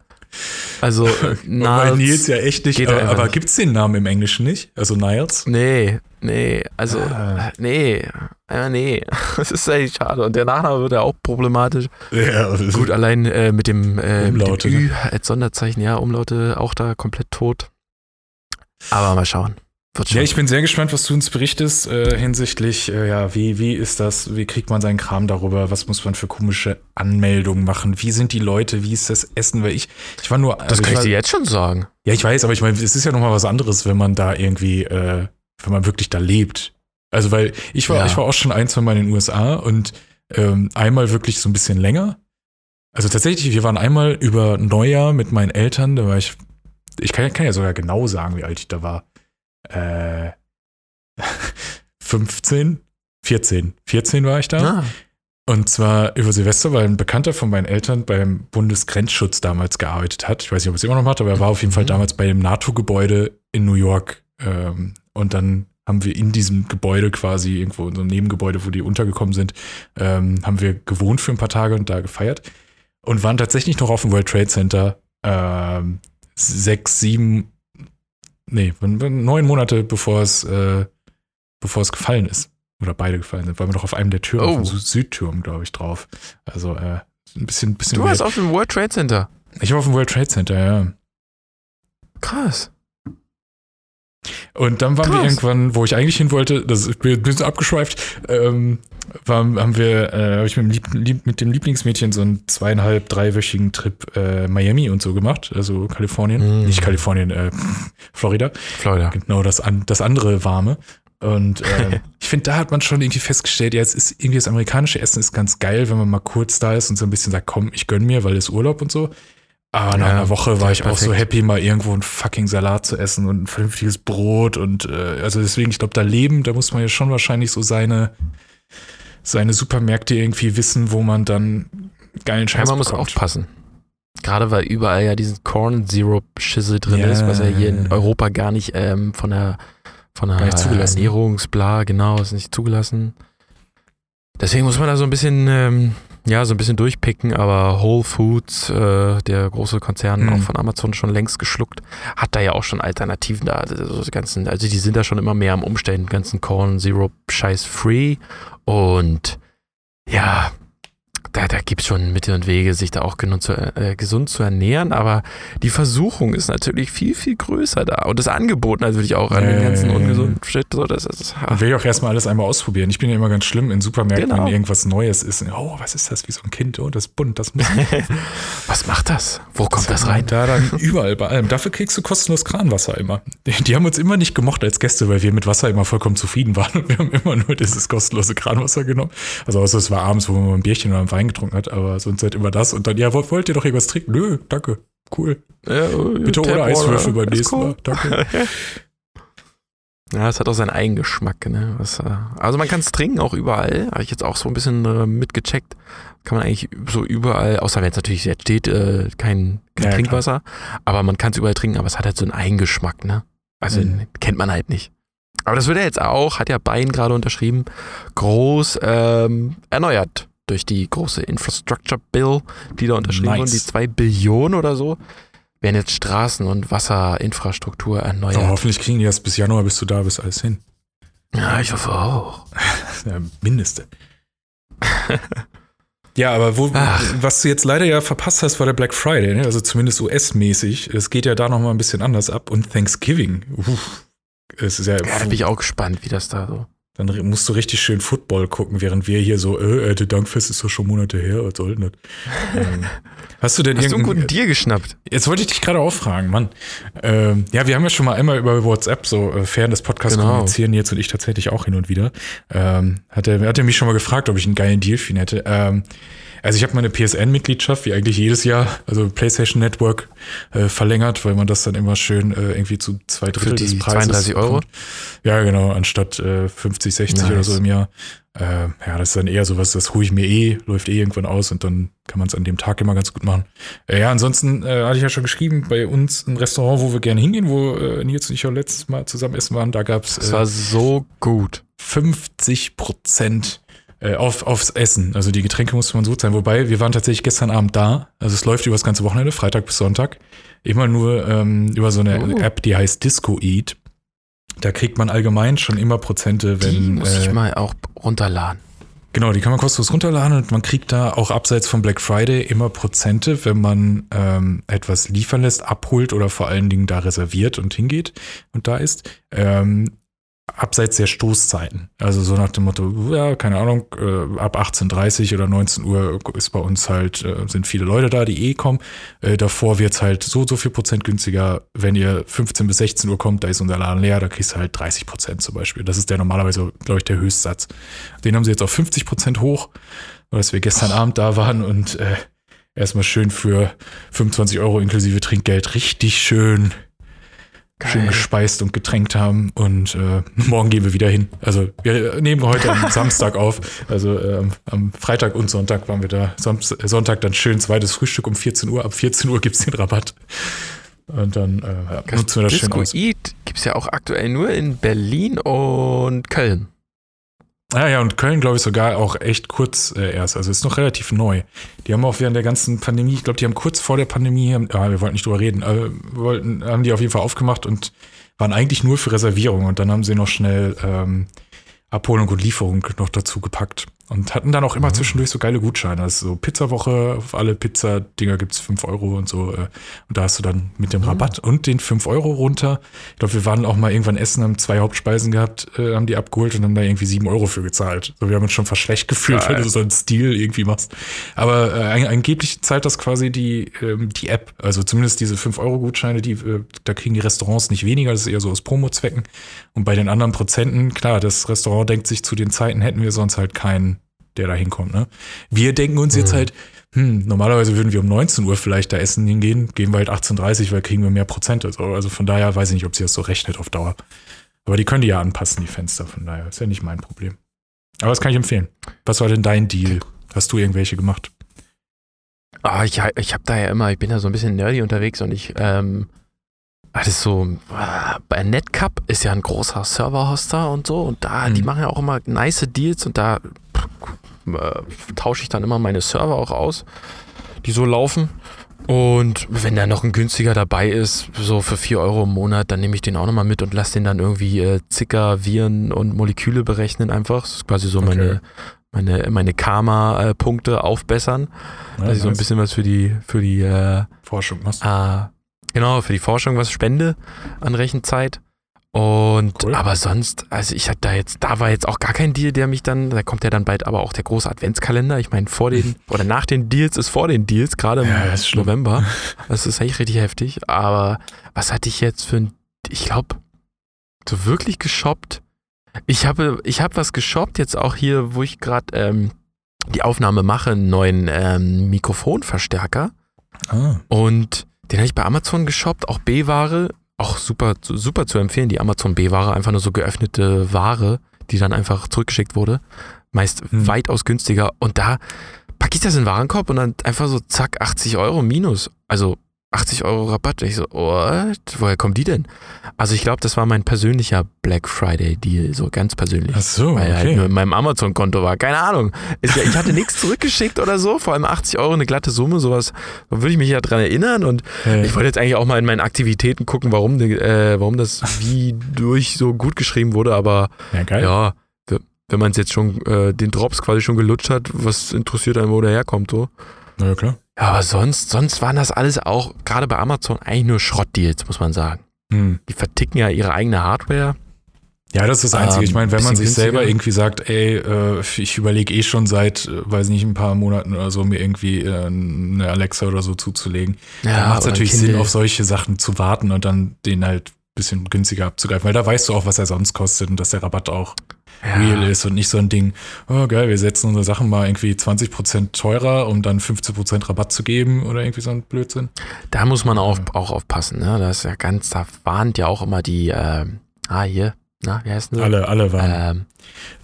Also, Weil Niles. Nils ja echt nicht, aber, aber nicht. gibt's den Namen im Englischen nicht? Also Niles? Nee, nee, also, Ah. äh, nee, äh, nee. Das ist eigentlich schade. Und der Nachname wird ja auch problematisch. Ja, Gut, allein äh, mit dem, äh, mit Umlaute, dem Ü als Sonderzeichen, ja, Umlaute auch da komplett tot. Aber mal schauen. Ja, ich bin sehr gespannt, was du uns berichtest äh, hinsichtlich, äh, ja, wie, wie ist das, wie kriegt man seinen Kram darüber, was muss man für komische Anmeldungen machen, wie sind die Leute, wie ist das Essen, weil ich, ich war nur, das also kann ich dir jetzt schon sagen. ja, ich weiß, aber ich meine, es ist ja nochmal was anderes, wenn man da irgendwie, äh, wenn man wirklich da lebt. Also, weil ich war, Ja. ich war auch schon ein, zwei Mal in den USA und ähm, einmal wirklich so ein bisschen länger. Also tatsächlich, wir waren einmal über Neujahr mit meinen Eltern, da war ich, ich kann, kann ja sogar genau sagen, wie alt ich da war. Äh, 15, 14, 14 war ich da. Ah, Und zwar über Silvester, weil ein Bekannter von meinen Eltern beim Bundesgrenzschutz damals gearbeitet hat. Ich weiß nicht, ob er es immer noch macht, aber er war auf jeden Fall Mhm. damals bei dem NATO-Gebäude in New York. Ähm, und dann haben wir in diesem Gebäude quasi, irgendwo in so einem Nebengebäude, wo die untergekommen sind, ähm, haben wir gewohnt für ein paar Tage und da gefeiert. Und waren tatsächlich noch auf dem World Trade Center ähm, sechs, sieben, nee, neun Monate bevor es, äh, bevor es gefallen ist. Oder beide gefallen sind, waren wir noch auf einem der Türme, Oh. auf dem Sü- Südturm, glaube ich, drauf. Also äh, ein bisschen, bisschen du warst auf dem World Trade Center. Ich war auf dem World Trade Center, ja. Krass. Und dann waren wir Krass. irgendwann, wo ich eigentlich hin wollte, das ist ein bisschen abgeschweift, ähm, waren, haben wir, äh, habe ich mit dem, Lieb, Lieb, mit dem Lieblingsmädchen so einen zweieinhalb, dreiwöchigen Trip äh, Miami und so gemacht, also Kalifornien, Mm. nicht Kalifornien, äh, Florida. Florida. Genau, das, an, das andere warme. Und äh, ich finde, da hat man schon irgendwie festgestellt, ja, es ist irgendwie das amerikanische Essen ist ganz geil, wenn man mal kurz da ist und so ein bisschen sagt, komm, ich gönn mir, weil es Urlaub und so. Aber nach Ja, einer Woche war ich auch so perfekt. happy, mal irgendwo einen fucking Salat zu essen und ein vernünftiges Brot. Und äh, also deswegen, ich glaube, da leben, da muss man ja schon wahrscheinlich so seine, seine Supermärkte irgendwie wissen, wo man dann geilen Ja, Scheiß man muss bekommt. aufpassen. Gerade weil überall ja diesen Corn Syrup Schissel drin Ja. ist, was ja hier in Europa gar nicht ähm, von der von der. Ernährungsbla, genau, ist nicht zugelassen. Deswegen muss man da so ein bisschen, ähm, ja, so ein bisschen durchpicken, aber Whole Foods, äh, der große Konzern, Mhm. auch von Amazon schon längst geschluckt, hat da ja auch schon Alternativen da. Also, die ganzen, also die sind da schon immer mehr am Umstellen, ganzen Corn Syrup Scheiß free und ja, da, da gibt es schon Mittel und Wege, sich da auch genug zu, äh, gesund zu ernähren, aber die Versuchung ist natürlich viel, viel größer da. Und das Angebot natürlich auch an den ganzen Äh. ungesunden Shit. So, das ist, Ich will ja auch erstmal alles einmal ausprobieren. Ich bin ja immer ganz schlimm in Supermärkten, Genau. wenn irgendwas Neues ist. Oh, was ist das? Wie so ein Kind. Oh, das ist bunt, das muss Was macht das? Wo kommt das rein? Da dann überall bei allem. Dafür kriegst du kostenlos Kranwasser immer. Die, die haben uns immer nicht gemocht als Gäste, weil wir mit Wasser immer vollkommen zufrieden waren. Und wir haben immer nur dieses kostenlose Kranwasser genommen. Also außer es war abends, wo mal ein Bierchen oder einen Wein getrunken hat, aber sonst halt immer das. Und dann, ja, wollt, wollt ihr doch irgendwas trinken? Nö, danke. Cool. Ja, Bitte ohne Eiswürfel beim nächsten cool. Mal. Danke. Ja, es hat auch seinen Eigengeschmack. Ne? Was, äh, also man kann es trinken, auch überall. Habe ich jetzt auch so ein bisschen äh, mitgecheckt. Kann man eigentlich so überall, außer wenn es natürlich jetzt steht, äh, kein, kein Ja, Trinkwasser. Aber man kann es überall trinken, aber es hat halt so einen Eigengeschmack. Ne? Also Mhm. kennt man halt nicht. Aber das wird ja jetzt auch, hat ja Bayern gerade unterschrieben, groß ähm, erneuert durch die große Infrastructure Bill, die da unterschrieben Nice. wurden. Die zwei Billionen oder so werden jetzt Straßen- und Wasserinfrastruktur erneuert. Oh, hoffentlich kriegen die das bis Januar, bis du da bist, alles hin. Ja, ich hoffe auch. Ja Mindeste. ja, aber wo, was du jetzt leider ja verpasst hast, war der Black Friday, ne? also zumindest US-mäßig. Es geht ja da nochmal ein bisschen anders ab. Und Thanksgiving. Uff. Es ist ja, Ja, da bin ich auch gespannt, wie das da so. Dann musst du richtig schön Football gucken, während wir hier so, äh, äh, der Dankfest ist doch schon Monate her, was soll denn das? ähm, hast du denn Hast du einen guten Deal geschnappt? Jetzt wollte ich dich gerade auch fragen, Mann. Ähm, ja, wir haben ja schon mal einmal über WhatsApp so äh, fern des Podcasts Genau. kommunizieren, jetzt und ich tatsächlich auch hin und wieder. Ähm, hat, er, hat er mich schon mal gefragt, ob ich einen geilen Deal für ihn hätte. Ähm, also ich habe meine PSN-Mitgliedschaft, wie eigentlich jedes Jahr, also PlayStation Network, äh, verlängert, weil man das dann immer schön äh, irgendwie zu zwei Drittel die des Preises 32 Euro? bekommt. Ja, genau, anstatt äh, 50, 60 oder Nice. so im Jahr. Äh, ja, das ist dann eher sowas, das hole ich mir eh, läuft eh irgendwann aus und dann kann man es an dem Tag immer ganz gut machen. Äh, ja, ansonsten äh, hatte ich ja schon geschrieben, bei uns ein Restaurant, wo wir gerne hingehen, wo Nils und ich auch letztes Mal zusammen essen waren, da gab es Das war so gut. 50 Prozent Äh, auf, aufs Essen. Also die Getränke musste man so zahlen. Wobei, wir waren tatsächlich gestern Abend da. Also es läuft über das ganze Wochenende, Freitag bis Sonntag. Immer nur ähm, über so eine Oh. App, die heißt Disco Eat. Da kriegt man allgemein schon immer Prozente, wenn. Die muss ich äh, mal auch runterladen. Genau, die kann man kostenlos runterladen und man kriegt da auch abseits von Black Friday immer Prozente, wenn man ähm, etwas liefern lässt, abholt oder vor allen Dingen da reserviert und hingeht und da ist. Ähm, abseits der Stoßzeiten. Also so nach dem Motto, ja, keine Ahnung, äh, ab 18.30 oder 19 Uhr ist bei uns halt, äh, sind viele Leute da, die eh kommen. Äh, davor wird's halt so, so viel Prozent günstiger. Wenn ihr 15 bis 16 Uhr kommt, da ist unser Laden leer, da kriegst du halt 30 Prozent zum Beispiel. Das ist der normalerweise, glaube ich, der Höchstsatz. Den haben sie jetzt auf 50 Prozent hoch, weil wir gestern Abend da waren und äh, erstmal schön für 25 Euro inklusive Trinkgeld richtig schön schön Geil. gespeist und getränkt haben und äh, morgen gehen wir wieder hin. Also wir nehmen heute am Samstag auf. Also ähm, am Freitag und Sonntag waren wir da. Sonst, Sonntag dann schön zweites Frühstück um 14 Uhr. Ab 14 Uhr gibt's den Rabatt. Und dann äh, nutzen wir das schön Disco aus. Eat gibt es ja auch aktuell nur in Berlin und Köln. Ah ja, und Köln, glaube ich, sogar auch echt kurz äh, erst. Also ist noch relativ neu. Die haben auch während der ganzen Pandemie, ich glaube, die haben kurz vor der Pandemie, haben, wir wollten nicht drüber reden, aber wollten, haben die auf jeden Fall aufgemacht und waren eigentlich nur für Reservierung. Und dann haben sie noch schnell ähm, Abholung und Lieferung noch dazu gepackt. Und hatten dann auch immer zwischendurch so geile Gutscheine. Also so Pizzawoche, auf alle Pizzadinger gibt's 5 Euro und so. äh, Und da hast du dann mit dem Rabatt und den 5 Euro runter. Ich glaube, wir waren auch mal irgendwann essen, haben zwei Hauptspeisen gehabt, äh, haben die abgeholt und haben da irgendwie 7 Euro für gezahlt. So, wir haben uns schon fast schlecht gefühlt, Geil. wenn du so einen Stil irgendwie machst. Aber äh, an- angeblich zahlt das quasi die, ähm, die App. Also zumindest diese 5-Euro-Gutscheine, die, äh, da kriegen die Restaurants nicht weniger, das ist eher so aus Promo-Zwecken. Und bei den anderen Prozenten, klar, das Restaurant denkt sich, zu den Zeiten hätten wir sonst halt keinen, der da hinkommt. Ne? Wir denken uns jetzt Mhm. halt, hm, normalerweise würden wir um 19 Uhr vielleicht da essen hingehen, gehen wir halt 18.30 weil kriegen wir mehr Prozente. So, Also von daher weiß ich nicht, ob sie das so rechnet auf Dauer. Aber die können die ja anpassen, die Fenster, von daher ist ja nicht mein Problem. Aber das kann ich empfehlen. Was war denn dein Deal? Hast du irgendwelche gemacht? Ah, ich, ich habe da ja immer, ich bin da so ein bisschen nerdy unterwegs und ich, ähm, ist so, ah, bei Netcup ist ja ein großer Server-Hoster und so und da, Mhm. die machen ja auch immer nice Deals und da äh, tausche ich dann immer meine Server auch aus, die so laufen. Und wenn da noch ein günstiger dabei ist, so für 4 Euro im Monat, dann nehme ich den auch nochmal mit und lasse den dann irgendwie äh, Zicker, Viren und Moleküle berechnen einfach. Das ist quasi so Okay. meine, meine, meine Karma-Punkte aufbessern Ja, dass ich so ein nice. bisschen was für die, für die, äh, Forschung machst. äh, genau, für die Forschung was spende an Rechenzeit. Und Cool. aber sonst, also ich hatte da jetzt, da war jetzt auch gar kein Deal, der mich dann, da kommt ja dann bald aber auch der große Adventskalender. Ich meine, vor den oder nach den Deals ist vor den Deals, gerade im Ja, das. November. Das ist echt richtig heftig. Aber was hatte ich jetzt für ein, ich glaube, so wirklich geshoppt. Ich habe, ich habe was geshoppt, jetzt auch hier, wo ich gerade ähm, die Aufnahme mache, einen neuen ähm, Mikrofonverstärker. Ah, Und den habe ich bei Amazon geshoppt, auch B-Ware. Auch super, super zu empfehlen, die Amazon B-Ware, einfach nur so geöffnete Ware, die dann einfach zurückgeschickt wurde. Meist Hm. weitaus günstiger. Und da packe ich das in den Warenkorb und dann einfach so zack, 80 Euro minus. Also 80 Euro Rabatt. Ich so, what? Woher kommen die denn? Also ich glaube, das war mein persönlicher Black Friday Deal, so ganz persönlich. ach so, Weil halt nur okay. in meinem Amazon-Konto war. Keine Ahnung. Ist ja, ich hatte nichts zurückgeschickt oder so. Vor allem 80 Euro, eine glatte Summe, sowas. Da würde ich mich ja dran erinnern. Und Äh, ich wollte jetzt eigentlich auch mal in meinen Aktivitäten gucken, warum, äh, warum das wie durch so gut geschrieben wurde. Aber ja, geil. ja, wenn man es jetzt schon, äh, den Drops quasi schon gelutscht hat, was interessiert einen, wo der herkommt, so. Na ja, klar. Ja, aber sonst, sonst waren das alles auch, gerade bei Amazon, eigentlich nur Schrottdeals, muss man sagen. Hm. Die verticken ja ihre eigene Hardware. Ja, das ist das Einzige. Ähm, ich meine, wenn man sich selber günstiger. irgendwie sagt, ey, äh, ich überlege eh schon seit, äh, weiß nicht, ein paar Monaten oder so, mir irgendwie äh, eine Alexa oder so zuzulegen, dann macht es natürlich. Sinn, auf solche Sachen zu warten und dann den halt ein bisschen günstiger abzugreifen, weil da weißt du auch, was er sonst kostet und dass der Rabatt auch Ja. real ist und nicht so ein Ding, oh geil, wir setzen unsere Sachen mal irgendwie 20% teurer, um dann 15% Rabatt zu geben oder irgendwie so ein Blödsinn. Da muss man auch, auch aufpassen, ne? Das ist ja ganz, da warnt ja auch immer die, ähm, ah, hier, na, wie heißt denn das? Alle, alle waren. Ähm,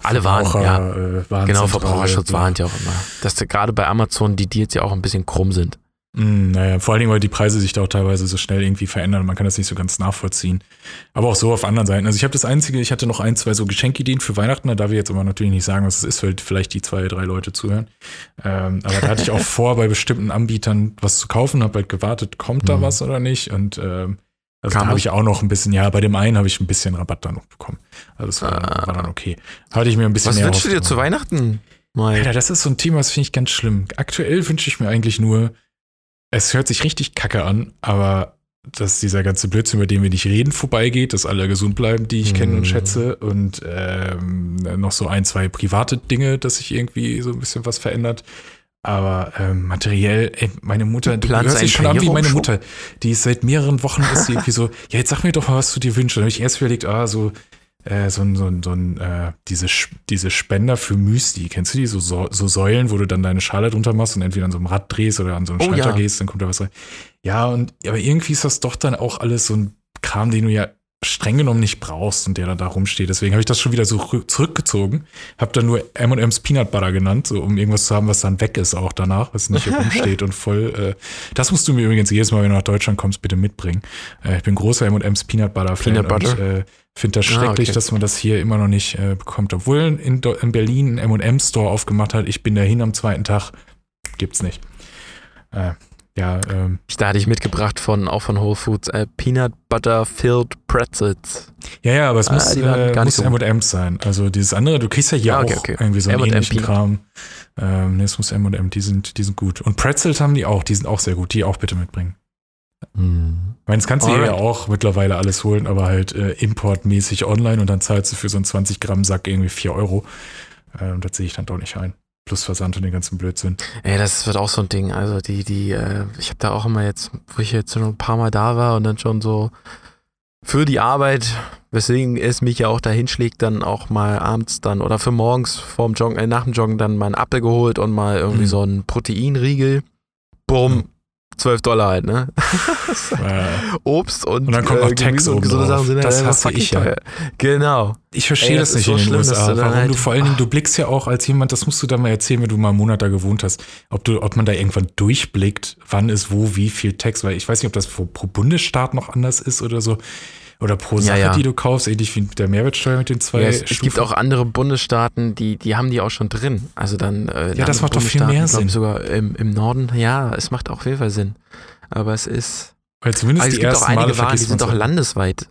alle waren, ja. äh, Genau, Verbraucherschutz warnt ja auch immer. Dass da gerade bei Amazon die Deals ja auch ein bisschen krumm sind. Mm, naja, vor allen Dingen, weil die Preise sich da auch teilweise so schnell irgendwie verändern und man kann das nicht so ganz nachvollziehen. Aber auch so auf anderen Seiten. Also ich habe das Einzige, ich hatte noch ein, zwei so Geschenkideen für Weihnachten, da darf ich jetzt aber natürlich nicht sagen, was es ist, weil vielleicht die zwei, drei Leute zuhören. Ähm, aber da hatte ich auch vor, bei bestimmten Anbietern was zu kaufen, habe halt gewartet, kommt da Mhm. was oder nicht. Und ähm, also Kam da habe was? ich auch noch ein bisschen, ja, bei dem einen habe ich ein bisschen Rabatt dann noch bekommen. Also das war, Ah. war dann okay. Hatte ich mir ein bisschen Was mehr wünschst du dir zu Weihnachten? Alter, das ist so ein Thema, das finde ich ganz schlimm. Aktuell wünsche ich mir eigentlich nur, es hört sich richtig kacke an, aber dass dieser ganze Blödsinn, über den wir nicht reden, vorbeigeht, dass alle gesund bleiben, die ich kenne und Mhm. schätze und ähm, noch so ein, zwei private Dinge, dass sich irgendwie so ein bisschen was verändert. Aber ähm, materiell, ey, meine Mutter, du hörst dich schon an wie meine? Mutter. Die ist seit mehreren Wochen ist sie irgendwie so, ja, jetzt sag mir doch mal, was du dir wünschst. Und dann habe ich erst überlegt, ah, so, äh, so ein, so ein, so ein äh, diese, diese Spender für Müsli. Kennst du die? So, so, so Säulen, wo du dann deine Schale drunter machst und entweder an so einem Rad drehst oder an so einen Oh, Schalter ja. gehst, dann kommt da was rein. Ja, und aber irgendwie ist das doch dann auch alles so ein Kram, den du ja streng genommen nicht brauchst und der dann da rumsteht. Deswegen habe ich das schon wieder so rü- zurückgezogen. Habe dann nur M&M's Peanut Butter genannt, so um irgendwas zu haben, was dann weg ist auch danach, was nicht hier rumsteht und voll. Äh, das musst du mir übrigens jedes Mal, wenn du nach Deutschland kommst, bitte mitbringen. Äh, ich bin großer M&M's Peanut Butter Fan Peanut Butter? und äh, finde das Ah, schrecklich, okay. dass man das hier immer noch nicht äh, bekommt. Obwohl in, in Berlin ein M&M Store aufgemacht hat. Ich bin dahin am zweiten Tag. Gibt's nicht. Äh, ja, ähm, Da hatte ich mitgebracht von, auch von Whole Foods, äh, Peanut Butter Filled Pretzels. Ja, ja, aber es Ah, muss, äh, gar muss so M&M's sein. Also dieses andere, du kriegst ja hier Ah, okay, auch okay. irgendwie so einen ähnlichen. Kram. Ähm, nee, es muss M&M, die sind, die sind gut. Und Pretzels haben die auch, die sind auch sehr gut. Die auch bitte mitbringen. Ich meine, das kannst du ja auch mittlerweile alles holen, aber halt äh, importmäßig online und dann zahlst du für so einen 20 Gramm Sack irgendwie 4 Euro. Ähm, das sehe ich dann doch nicht ein. Plus Versand und den ganzen Blödsinn. Ey, das wird auch so ein Ding. Also die, die, äh, ich habe da auch immer jetzt, wo ich jetzt schon ein paar Mal da war und dann schon so für die Arbeit, weswegen es mich ja auch dahin schlägt, dann auch mal abends dann oder für morgens vorm Joggen, äh, nach dem Joggen dann mal einen Apfel geholt und mal irgendwie Mhm. so einen Proteinriegel. Bumm, Mhm. 12 Dollar halt, ne? Äh, Obst und, Und dann kommt noch Tax Gemüse und oben gesunde drauf. Sachen sind Das ja hasse ich ja. teuer. Genau. Ich verstehe Ey, das, das ist nicht so in den schlimm, USA. du Warum halt- du vor allen Dingen, du blickst ja auch als jemand, das musst du dann mal erzählen, wenn du mal einen Monat da gewohnt hast, ob du, ob man da irgendwann durchblickt, wann ist wo, wie viel Text, weil ich weiß nicht, ob das pro Bundesstaat noch anders ist oder so. Oder pro Ja, Sache, ja. die du kaufst, ähnlich wie mit der Mehrwertsteuer mit den zwei Ja, es, es gibt auch andere Bundesstaaten, die, die haben die auch schon drin. Also dann. Äh, Ja, das macht doch viel mehr Sinn. Sogar im, im Norden, ja, es macht auch Fall Sinn. Aber es ist. Weil zumindest Also es die gibt auch ersten Male einige Waren, die sind auch halt. landesweit.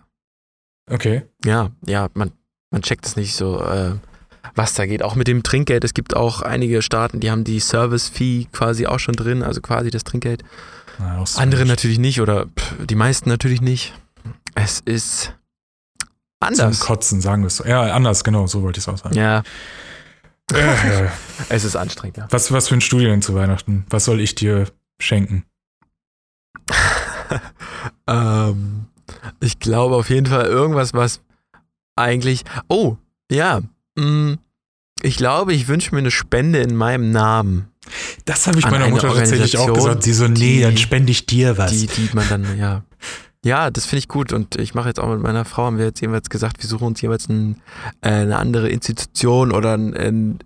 Okay. Ja, ja, man, man checkt es nicht so, äh, was da geht. Auch mit dem Trinkgeld. Es gibt auch einige Staaten, die haben die Service-Fee quasi auch schon drin, also quasi das Trinkgeld. Na, auch so Andere natürlich nicht oder pff, die meisten natürlich nicht. Es ist anders. Zum Kotzen, sagen wir es so. Ja, anders, genau, so wollte ich es auch sagen. Ja, Äh, es ist anstrengend, ja. was, was für ein Studio denn zu Weihnachten? Was soll ich dir schenken? ähm, ich glaube auf jeden Fall irgendwas, was eigentlich. Oh, ja. mm, Ich glaube, ich wünsche mir eine Spende in meinem Namen, Das habe ich meiner eine Mutter tatsächlich auch gesagt. Sie so, nee, dann spende ich dir was. die, die man dann, ja. Ja, das finde ich gut und ich mache jetzt auch mit meiner Frau, haben wir jetzt jeweils gesagt, wir suchen uns jeweils ein, äh, eine andere Institution oder ein, ein,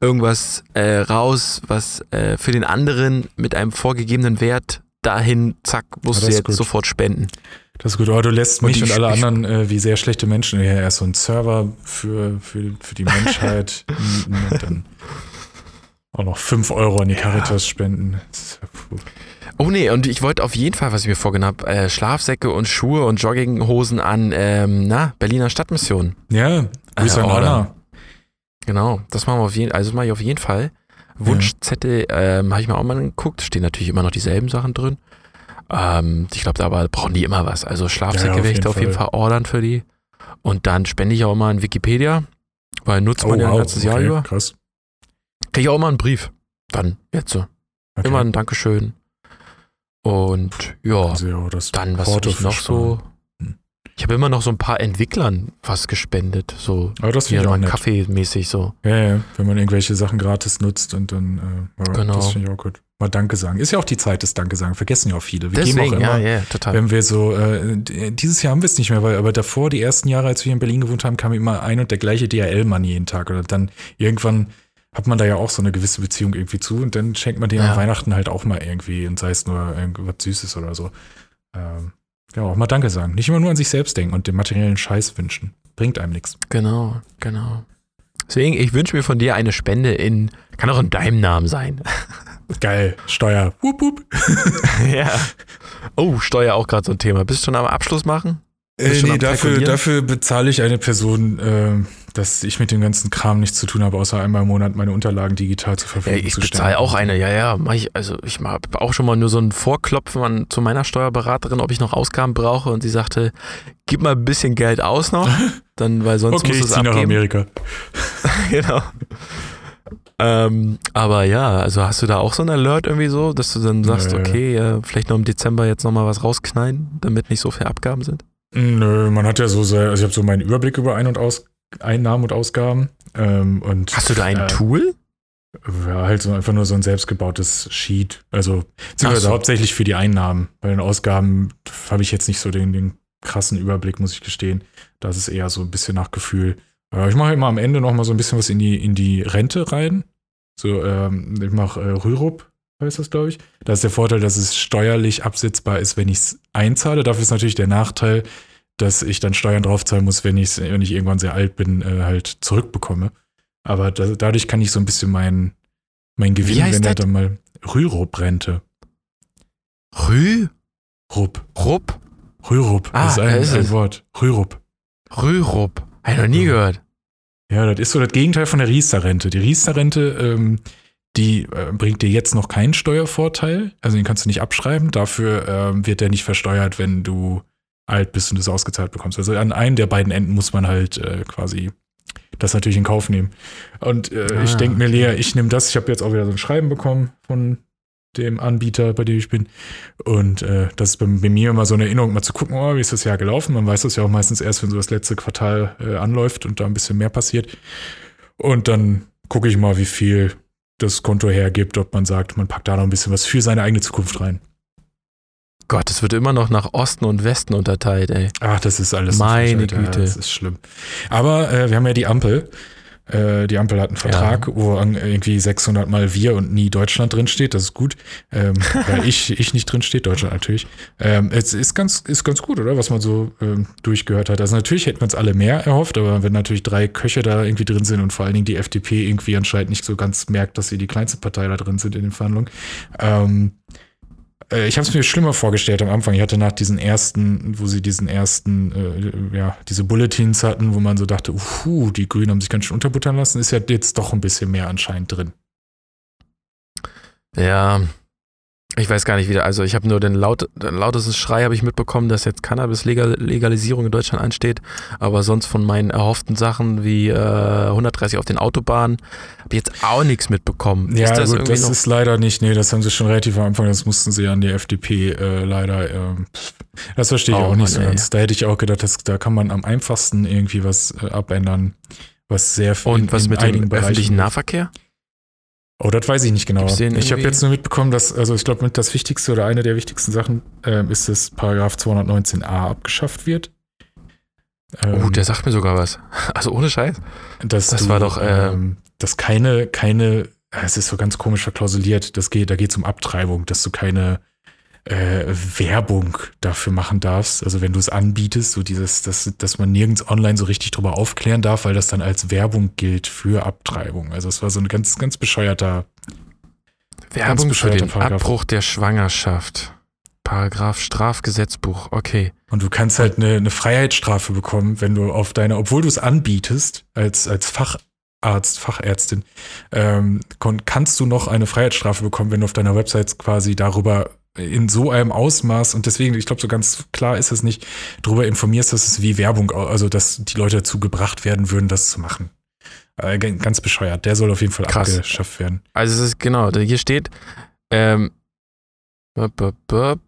irgendwas äh, raus, was äh, für den anderen mit einem vorgegebenen Wert dahin, zack, musst Ja, du jetzt gut. sofort spenden. Das ist gut, aber du lässt Und mich die und alle anderen äh, wie sehr schlechte Menschen. Ja, er ist so ein Server für, für, für die Menschheit und dann auch noch 5 Euro an die Caritas spenden. Ja puh. Oh nee, und ich wollte auf jeden Fall, was ich mir vorgenommen habe, äh, Schlafsäcke und Schuhe und Jogginghosen an, ähm, na, Berliner Stadtmission. Ja, Grüße Äh, an Anna. Genau, das machen wir auf jeden also das mache ich auf jeden Fall. Wunschzettel, ähm, habe ich mir auch mal geguckt, stehen natürlich immer noch dieselben Sachen drin. Ähm, ich glaube, da aber brauchen die immer was. Also Ja, Schlafsäcke auf werde ich da auf jeden Fall. Fall ordern für die. Und dann spende ich auch mal in Wikipedia, weil nutzt Oh, man ja ein wow, ganzes Jahr okay, über. Krass. Kriege ich auch mal einen Brief. Dann, jetzt so. Okay. Immer ein Dankeschön. Und ja, Also, dann, was habe ich noch so? Sparen. Hm. Ich habe immer noch so ein paar Entwicklern was gespendet. So, Aber das finde ich auch nett. Kaffeemäßig so. Ja, ja, wenn man irgendwelche Sachen gratis nutzt und dann, äh, Genau. das finde ich auch gut. Mal Danke sagen. Ist ja auch die Zeit des Danke sagen. Vergessen ja auch viele. Wir geben auch Deswegen, immer, ja, ja, total. wenn wir so, äh, dieses Jahr haben wir es nicht mehr, weil aber davor, die ersten Jahre, als wir hier in Berlin gewohnt haben, kam immer ein und der gleiche DHL-Mann jeden Tag. Oder dann irgendwann hat man da ja auch so eine gewisse Beziehung irgendwie zu und dann schenkt man denen Ja. an Weihnachten halt auch mal irgendwie und sei es nur irgendwas Süßes oder so. Ähm, ja, auch mal Danke sagen. Nicht immer nur an sich selbst denken und den materiellen Scheiß wünschen. Bringt einem nichts. Genau, genau. Deswegen, ich wünsche mir von dir eine Spende in, kann auch in deinem Namen sein. Geil, Steuer. Wup, wup. ja. Oh, Steuer auch gerade so ein Thema. Bist du schon am Abschluss machen? Äh, nee, dafür, dafür bezahle ich eine Person, ähm, dass ich mit dem ganzen Kram nichts zu tun habe, außer einmal im Monat meine Unterlagen digital zur Ja, Verfügung ich zu stellen. bezahle auch eine, ja, ja. Mach ich, also ich habe auch schon mal nur so ein Vorklopfen an, zu meiner Steuerberaterin, ob ich noch Ausgaben brauche und sie sagte, gib mal ein bisschen Geld aus noch, dann, weil sonst Okay, muss ich es ziehe nach abgeben. Amerika. genau. Ähm, aber ja, also hast du da auch so ein Alert irgendwie so, dass du dann sagst, Nö. okay, äh, vielleicht noch im Dezember jetzt nochmal was rausknallen, damit nicht so viele Abgaben sind? Nö, man hat ja so, sehr, also ich habe so meinen Überblick über Ein- und Aus Einnahmen und Ausgaben. Ähm, und Hast du da ein äh, Tool? Ja, halt so einfach nur so ein selbstgebautes Sheet. Also beziehungsweise so. hauptsächlich für die Einnahmen. Bei den Ausgaben habe ich jetzt nicht so den, den krassen Überblick, muss ich gestehen. Das ist eher so ein bisschen nach Gefühl. Aber ich mache immer am Ende noch mal so ein bisschen was in die, in die Rente rein. So, ähm, ich mache äh, Rürup, heißt das, glaube ich. Da ist der Vorteil, dass es steuerlich absetzbar ist, wenn ich es einzahle. Dafür ist natürlich der Nachteil, dass ich dann Steuern draufzahlen muss, wenn, ich's, wenn ich irgendwann sehr alt bin, äh, halt zurückbekomme. Aber da, dadurch kann ich so ein bisschen mein, mein Gewinn, wenn er dann mal Rürup-Rente. Rü? Rup. Rupp? Rürup. Ah, das ist ein, ist ein. Wort. Rürup. Rürup. Hab ich noch nie Mhm. gehört. Ja, das ist so das Gegenteil von der Riester-Rente. Die Riester-Rente, ähm, die äh, bringt dir jetzt noch keinen Steuervorteil. Also den kannst du nicht abschreiben. Dafür ähm, wird der nicht versteuert, wenn du alt bist und das ausgezahlt bekommst. Also an einem der beiden Enden muss man halt äh, quasi das natürlich in Kauf nehmen. Und äh, ich Ah, denke mir, Lea, ich nehme das. Ich habe jetzt auch wieder so ein Schreiben bekommen von dem Anbieter, bei dem ich bin. Und äh, das ist bei, bei mir immer so eine Erinnerung, mal zu gucken, oh, wie ist das Jahr gelaufen. Man weiß das ja auch meistens erst, wenn so das letzte Quartal äh, anläuft und da ein bisschen mehr passiert. Und dann gucke ich mal, wie viel das Konto hergibt, ob man sagt, man packt da noch ein bisschen was für seine eigene Zukunft rein. Gott, es wird immer noch nach Osten und Westen unterteilt, ey. Ach, das ist alles Meine. Güte. Das ist schlimm. Aber äh, wir haben ja die Ampel. Äh, die Ampel hat einen Vertrag, wo an- irgendwie 600 Mal wir und nie Deutschland drin steht. Das ist gut, ähm, weil ich, ich nicht drin steht, Deutschland natürlich. Ähm, es ist ganz, ist ganz gut, oder? Was man so ähm, durchgehört hat. Also natürlich hätten wir uns alle mehr erhofft, aber wenn natürlich drei Köche da irgendwie drin sind und vor allen Dingen die FDP irgendwie anscheinend nicht so ganz merkt, dass sie die kleinste Partei da drin sind in den Verhandlungen, ähm, äh, ich habe es mir schlimmer vorgestellt am Anfang. Ich hatte nach diesen ersten, wo sie diesen ersten, äh, ja, diese Bulletins hatten, wo man so dachte, uhu, die Grünen haben sich ganz schön unterbuttern lassen, ist ja jetzt doch ein bisschen mehr anscheinend drin. Ja, ich weiß gar nicht wieder. Also ich habe nur den, laut, den lautesten Schrei habe ich mitbekommen, dass jetzt Cannabis-Legalisierung in Deutschland ansteht. Aber sonst von meinen erhofften Sachen wie äh, 130 auf den Autobahnen habe ich jetzt auch nichts mitbekommen. Ja, ist das gut, das ist leider nicht, nee, das haben sie schon relativ am Anfang, das mussten sie an die FDP äh, leider, pff, das verstehe ich Oh auch nicht so ey. ganz. Da hätte ich auch gedacht, dass, da kann man am einfachsten irgendwie was äh, abändern, was sehr viel Und was in mit einigen dem öffentlichen Nahverkehr? Oh, das weiß ich nicht genau. Ich habe jetzt nur mitbekommen, dass, also ich glaube, das Wichtigste oder eine der wichtigsten Sachen ähm, ist, dass Paragraph 219a abgeschafft wird. Oh, Ähm, der sagt mir sogar was. Also ohne Scheiß. dass das war doch, äh, ähm, dass keine, keine, äh, es ist so ganz komisch verklausuliert, das geht, da geht es um Abtreibung, dass du keine äh, Werbung dafür machen darfst. Also wenn du es anbietest, so dieses, dass, dass man nirgends online so richtig drüber aufklären darf, weil das dann als Werbung gilt für Abtreibung. Also es war so ein ganz, ganz bescheuerter Werbung für bescheuerter den Paragraph. Abbruch der Schwangerschaft. Paragraph Strafgesetzbuch. Okay. Und du kannst halt eine, eine Freiheitsstrafe bekommen, wenn du auf deine, obwohl du es anbietest, als, als Facharzt, Fachärztin, ähm, kannst du noch eine Freiheitsstrafe bekommen, wenn du auf deiner Website quasi darüber in so einem Ausmaß und deswegen, ich glaube, so ganz klar ist es nicht, darüber informierst, dass es wie Werbung, also dass die Leute dazu gebracht werden würden, das zu machen. Äh, ganz bescheuert. Der soll auf jeden Fall Krass. abgeschafft werden. Also es ist genau, hier steht, ähm, bup, bup, bup,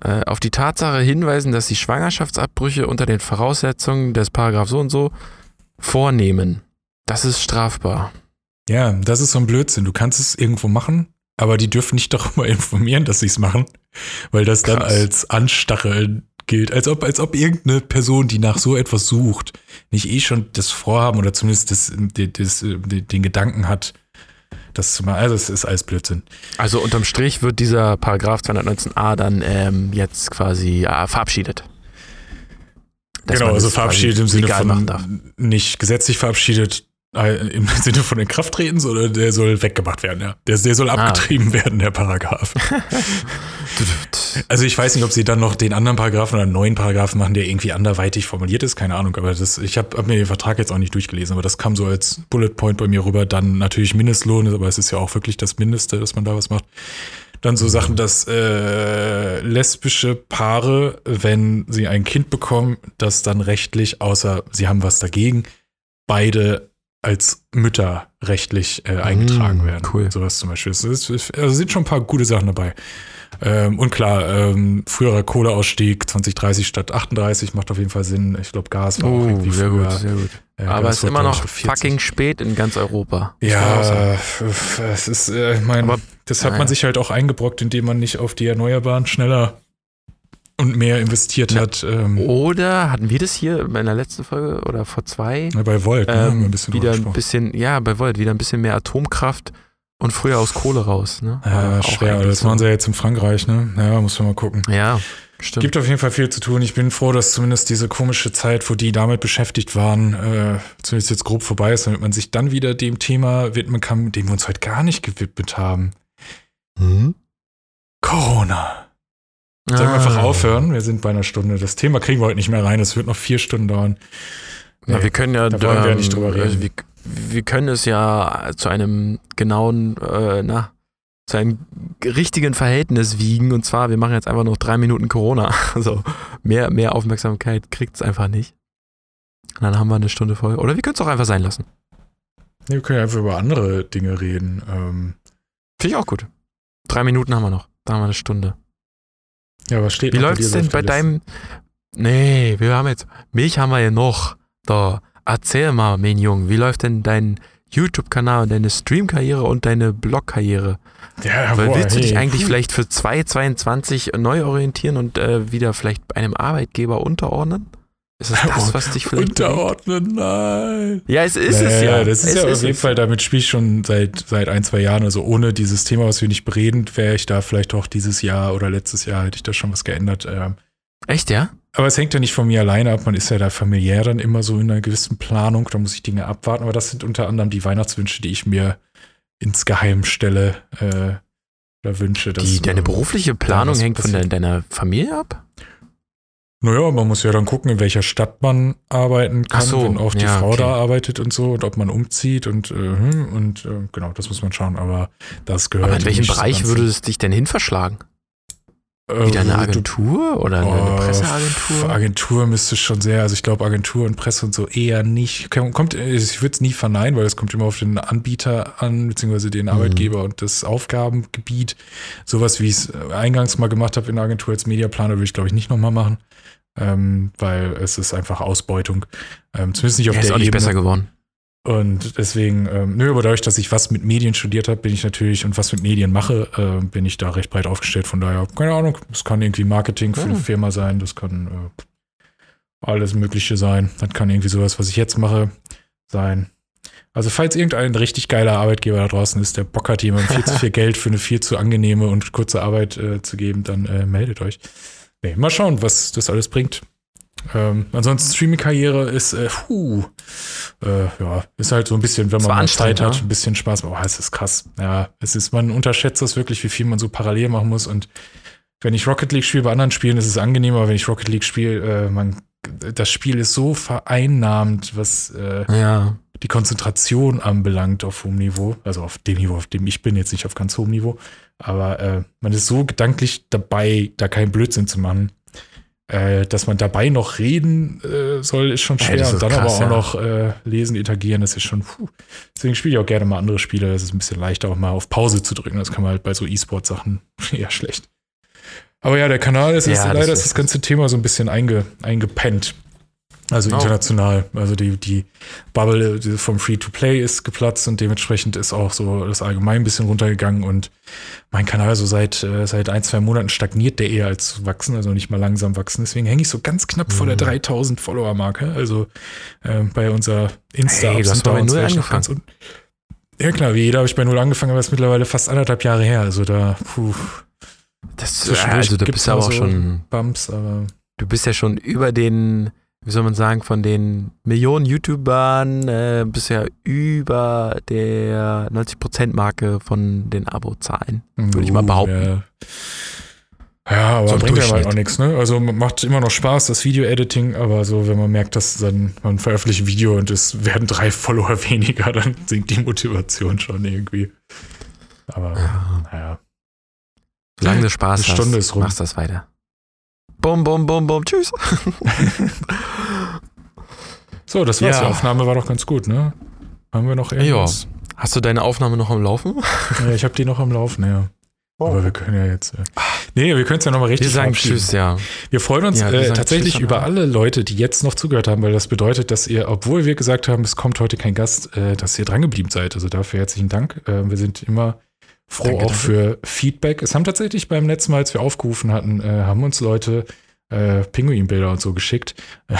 äh, auf die Tatsache hinweisen, dass sie Schwangerschaftsabbrüche unter den Voraussetzungen des Paragraph so und so vornehmen. Das ist strafbar. Ja, das ist so ein Blödsinn. Du kannst es irgendwo machen, aber die dürfen nicht darüber informieren, dass sie es machen, weil das dann Krass. als Anstacheln gilt. Als ob, als ob irgendeine Person, die nach so etwas sucht, nicht eh schon das Vorhaben oder zumindest das, das, den Gedanken hat, das zu machen. Also es ist alles Blödsinn. Also unterm Strich wird dieser Paragraph 219a dann ähm, jetzt quasi äh, verabschiedet. Dass genau, also verabschiedet im Sinne von nicht gesetzlich verabschiedet, im Sinne von in Kraft treten, sondern der soll weggemacht werden, ja. Der, der soll ah, abgetrieben okay. werden, der Paragraph. also ich weiß nicht, ob sie dann noch den anderen Paragraphen oder einen neuen Paragraphen machen, der irgendwie anderweitig formuliert ist, keine Ahnung, aber das, ich habe hab mir den Vertrag jetzt auch nicht durchgelesen, aber das kam so als Bullet Point bei mir rüber, dann natürlich Mindestlohn, aber es ist ja auch wirklich das Mindeste, dass man da was macht. Dann so Sachen, dass äh, lesbische Paare, wenn sie ein Kind bekommen, das dann rechtlich, außer sie haben was dagegen, beide als Mütter rechtlich äh, eingetragen mm, werden. Cool. Sowas zum Beispiel. Es, ist, also sind schon ein paar gute Sachen dabei. Ähm, und klar, ähm, früherer Kohleausstieg 2030 statt 38 macht auf jeden Fall Sinn. Ich glaube, Gas war oh, auch irgendwie sehr früher. Gut, sehr gut. Äh, Aber es ist immer noch fucking spät in ganz Europa. Ja, es ist, äh, ich meine, das hat man sich halt auch eingebrockt, indem man nicht auf die Erneuerbaren schneller und mehr investiert Na, hat. Ähm, oder hatten wir das hier in der letzten Folge oder vor zwei? Ja, bei Volt, ne, ähm, ne, ein bisschen wieder ein bisschen, ja, bei Volt wieder ein bisschen mehr Atomkraft und früher aus Kohle raus. Ne? Ja, schwer. Das machen sie ja jetzt in Frankreich, ne? Ja, muss man mal gucken. Ja. Stimmt. Gibt auf jeden Fall viel zu tun. Ich bin froh, dass zumindest diese komische Zeit, wo die damit beschäftigt waren, äh, zumindest jetzt grob vorbei ist, damit man sich dann wieder dem Thema widmen kann, dem wir uns heute gar nicht gewidmet haben. Hm? Corona. Sollen wir einfach ah. aufhören? Wir sind bei einer Stunde. Das Thema kriegen wir heute nicht mehr rein. Es wird noch vier Stunden dauern. Nee, ja, wir können ja, da wollen wir ja nicht drüber ähm, reden. Wir, wir, können es ja zu einem genauen, äh, na, zu einem richtigen Verhältnis wiegen. Und zwar, wir machen jetzt einfach noch drei Minuten Corona. Also mehr, mehr Aufmerksamkeit kriegt es einfach nicht. Und dann haben wir eine Stunde voll. Oder wir können es auch einfach sein lassen. Nee, wir können ja einfach über andere Dinge reden. Ähm Finde ich auch gut. Drei Minuten haben wir noch. Da haben wir eine Stunde. Ja, was steht Wie läuft es denn bei deinem. Nee, wir haben jetzt. Milch haben wir ja noch. Da. Erzähl mal, mein Junge, wie läuft denn dein YouTube-Kanal und deine Stream-Karriere und deine Blog-Karriere? Ja, Weil boah, willst du hey, dich eigentlich vielleicht für 2022 neu orientieren und äh, wieder vielleicht einem Arbeitgeber unterordnen? Ist es das, was dich vielleicht Unterordnen, nein. Ja, es ist naja, es ja. Das ist es ja ist auf jeden es. Fall, damit spiele ich schon seit, seit ein, zwei Jahren. Also ohne dieses Thema, was wir nicht bereden, wäre ich da vielleicht auch dieses Jahr oder letztes Jahr hätte ich da schon was geändert. Ähm, Echt, ja? aber es hängt ja nicht von mir alleine ab. Man ist ja da familiär dann immer so in einer gewissen Planung. Da muss ich Dinge abwarten. Aber das sind unter anderem die Weihnachtswünsche, die ich mir ins Geheim stelle äh, oder wünsche. Dass, Die, deine ähm, berufliche Planung hängt von deiner Familie ab? Naja, man muss ja dann gucken, in welcher Stadt man arbeiten kann, so, wenn auch die ja, Frau okay. da arbeitet und so und ob man umzieht und, äh, hm, und äh, genau, das muss man schauen, aber das gehört Aber in welchem Bereich würde es dich denn hin verschlagen? Äh, Wieder eine Agentur oder eine, Oh, Presseagentur? Agentur müsste schon sehr, also ich glaube Agentur und Presse und so eher nicht. Kommt, ich würde es nie verneinen, weil es kommt immer auf den Anbieter an, beziehungsweise den Mhm. Arbeitgeber und das Aufgabengebiet. Sowas, wie ich es eingangs mal gemacht habe in der Agentur als Mediaplaner, würde ich glaube ich nicht nochmal machen. Ähm, weil es ist einfach Ausbeutung. Ähm, zumindest nicht auf ist der auch nicht Ebene. besser geworden. Und deswegen, ähm, nö, aber dadurch, dass ich was mit Medien studiert habe, bin ich natürlich und was mit Medien mache, äh, bin ich da recht breit aufgestellt. Von daher, keine Ahnung, das kann irgendwie Marketing für eine Ja. Firma sein, das kann äh, alles Mögliche sein. Das kann irgendwie sowas, was ich jetzt mache, sein. Also, falls irgendein richtig geiler Arbeitgeber da draußen ist, der Bock hat, jemandem viel zu viel Geld für eine viel zu angenehme und kurze Arbeit äh, zu geben, dann äh, meldet euch. Nee, mal schauen, was das alles bringt. Ähm, ansonsten Streaming-Karriere ist, äh, puh, äh, ja, ist halt so ein bisschen, wenn man mal Zeit hat, ne? ein bisschen Spaß. Oh, es ist krass. Ja, es ist, man unterschätzt das wirklich, wie viel man so parallel machen muss. Und wenn ich Rocket League spiele, bei anderen Spielen ist es angenehmer, wenn ich Rocket League spiele, äh, man, das Spiel ist so vereinnahmt, was äh, Ja. die Konzentration anbelangt auf hohem Niveau, also auf dem Niveau, auf dem ich bin, jetzt nicht auf ganz hohem Niveau, aber äh, man ist so gedanklich dabei, da keinen Blödsinn zu machen, äh, dass man dabei noch reden äh, soll, ist schon Ey, schwer. das ist und dann krass, aber ja. auch noch äh, lesen, interagieren, das ist schon, puh. Deswegen spiele ich auch gerne mal andere Spiele, das ist ein bisschen leichter, auch mal auf Pause zu drücken. Das kann man halt bei so E-Sport-Sachen eher schlecht. Aber ja, der Kanal ist, Ja, ist das leider ist- ist das ganze Thema so ein bisschen einge, eingepennt. Also Oh. international. Also die, die Bubble vom Free-to-Play ist geplatzt und dementsprechend ist auch so das allgemein ein bisschen runtergegangen und mein Kanal so seit, äh, seit ein, zwei Monaten stagniert der eher als zu wachsen, also nicht mal langsam wachsen. Deswegen hänge ich so ganz knapp vor der 3000 Follower-Marke. Also äh, bei unserer insta Hey, doch bei Null angefangen. Ja klar, wie jeder habe ich bei Null angefangen, aber das ist mittlerweile fast anderthalb Jahre her. Also da, puh, Das, also du gibt's bist ja mal auch so- schon, Bumps, aber du bist ja schon über den, wie soll man sagen, von den Millionen YouTubern, äh, bist ja über der 90%-Marke von den Abozahlen. Würde ich mal Uh, behaupten. Ja, ja aber So bringt ja halt auch nichts, ne? Also macht immer noch Spaß, das Video-Editing, aber so, wenn man merkt, dass dann man veröffentlicht ein Video und es werden drei Follower weniger, dann sinkt die Motivation schon irgendwie. Aber, naja. Solange du Spaß Eine Stunde hast, ist rum. machst das weiter. Bum, bum, bum, bum, tschüss. So, das war's. Ja. Die Aufnahme war doch ganz gut, ne? Haben wir noch irgendwas? Hast du deine Aufnahme noch am Laufen? Ja, ich habe die noch am Laufen, ja. Aber wir können ja jetzt. Äh, nee, wir können es ja nochmal richtig Wir sagen. Tschüss, ja. Wir freuen uns Ja, wir äh, tatsächlich über alle. alle Leute, die jetzt noch zugehört haben, weil das bedeutet, dass ihr, obwohl wir gesagt haben, es kommt heute kein Gast, äh, dass ihr drangeblieben seid. Also dafür herzlichen Dank. Äh, wir sind immer froh Danke, auch danke. für Feedback. Es haben tatsächlich beim letzten Mal, als wir aufgerufen hatten, äh, haben uns Leute äh, Pinguinbilder und so geschickt.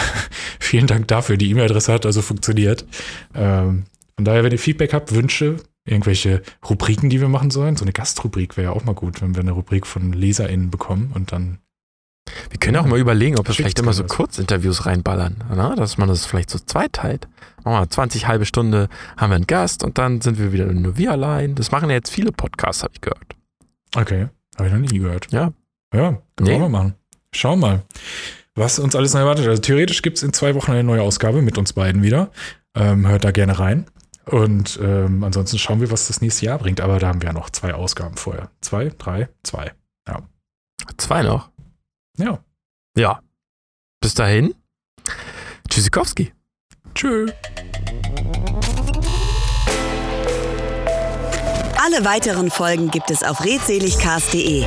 Vielen Dank dafür. Die E-Mail-Adresse hat also funktioniert. Ähm, von daher, wenn ihr Feedback habt, Wünsche, irgendwelche Rubriken, die wir machen sollen, so eine Gastrubrik wäre ja auch mal gut, wenn wir eine Rubrik von LeserInnen bekommen und dann Wir können auch mal überlegen, ob wir vielleicht immer so. Kurzinterviews reinballern, oder? dass man das vielleicht so zweiteilt. Machen wir 20 halbe Stunde haben wir einen Gast und dann sind wir wieder nur wir allein. Das machen ja jetzt viele Podcasts, habe ich gehört. Okay, habe ich noch nie gehört. Ja. Ja, können Nee. wir mal machen. Schauen mal, was uns alles noch erwartet. Also theoretisch gibt es in zwei Wochen eine neue Ausgabe mit uns beiden wieder. Ähm, hört da gerne rein. Und ähm, ansonsten schauen wir, was das nächste Jahr bringt. Aber da haben wir ja noch zwei Ausgaben vorher. Zwei, drei, zwei. Zwei noch. Ja. Ja. Bis dahin. Tschüssikowski. Tschö. Alle weiteren Folgen gibt es auf redseligcast.de.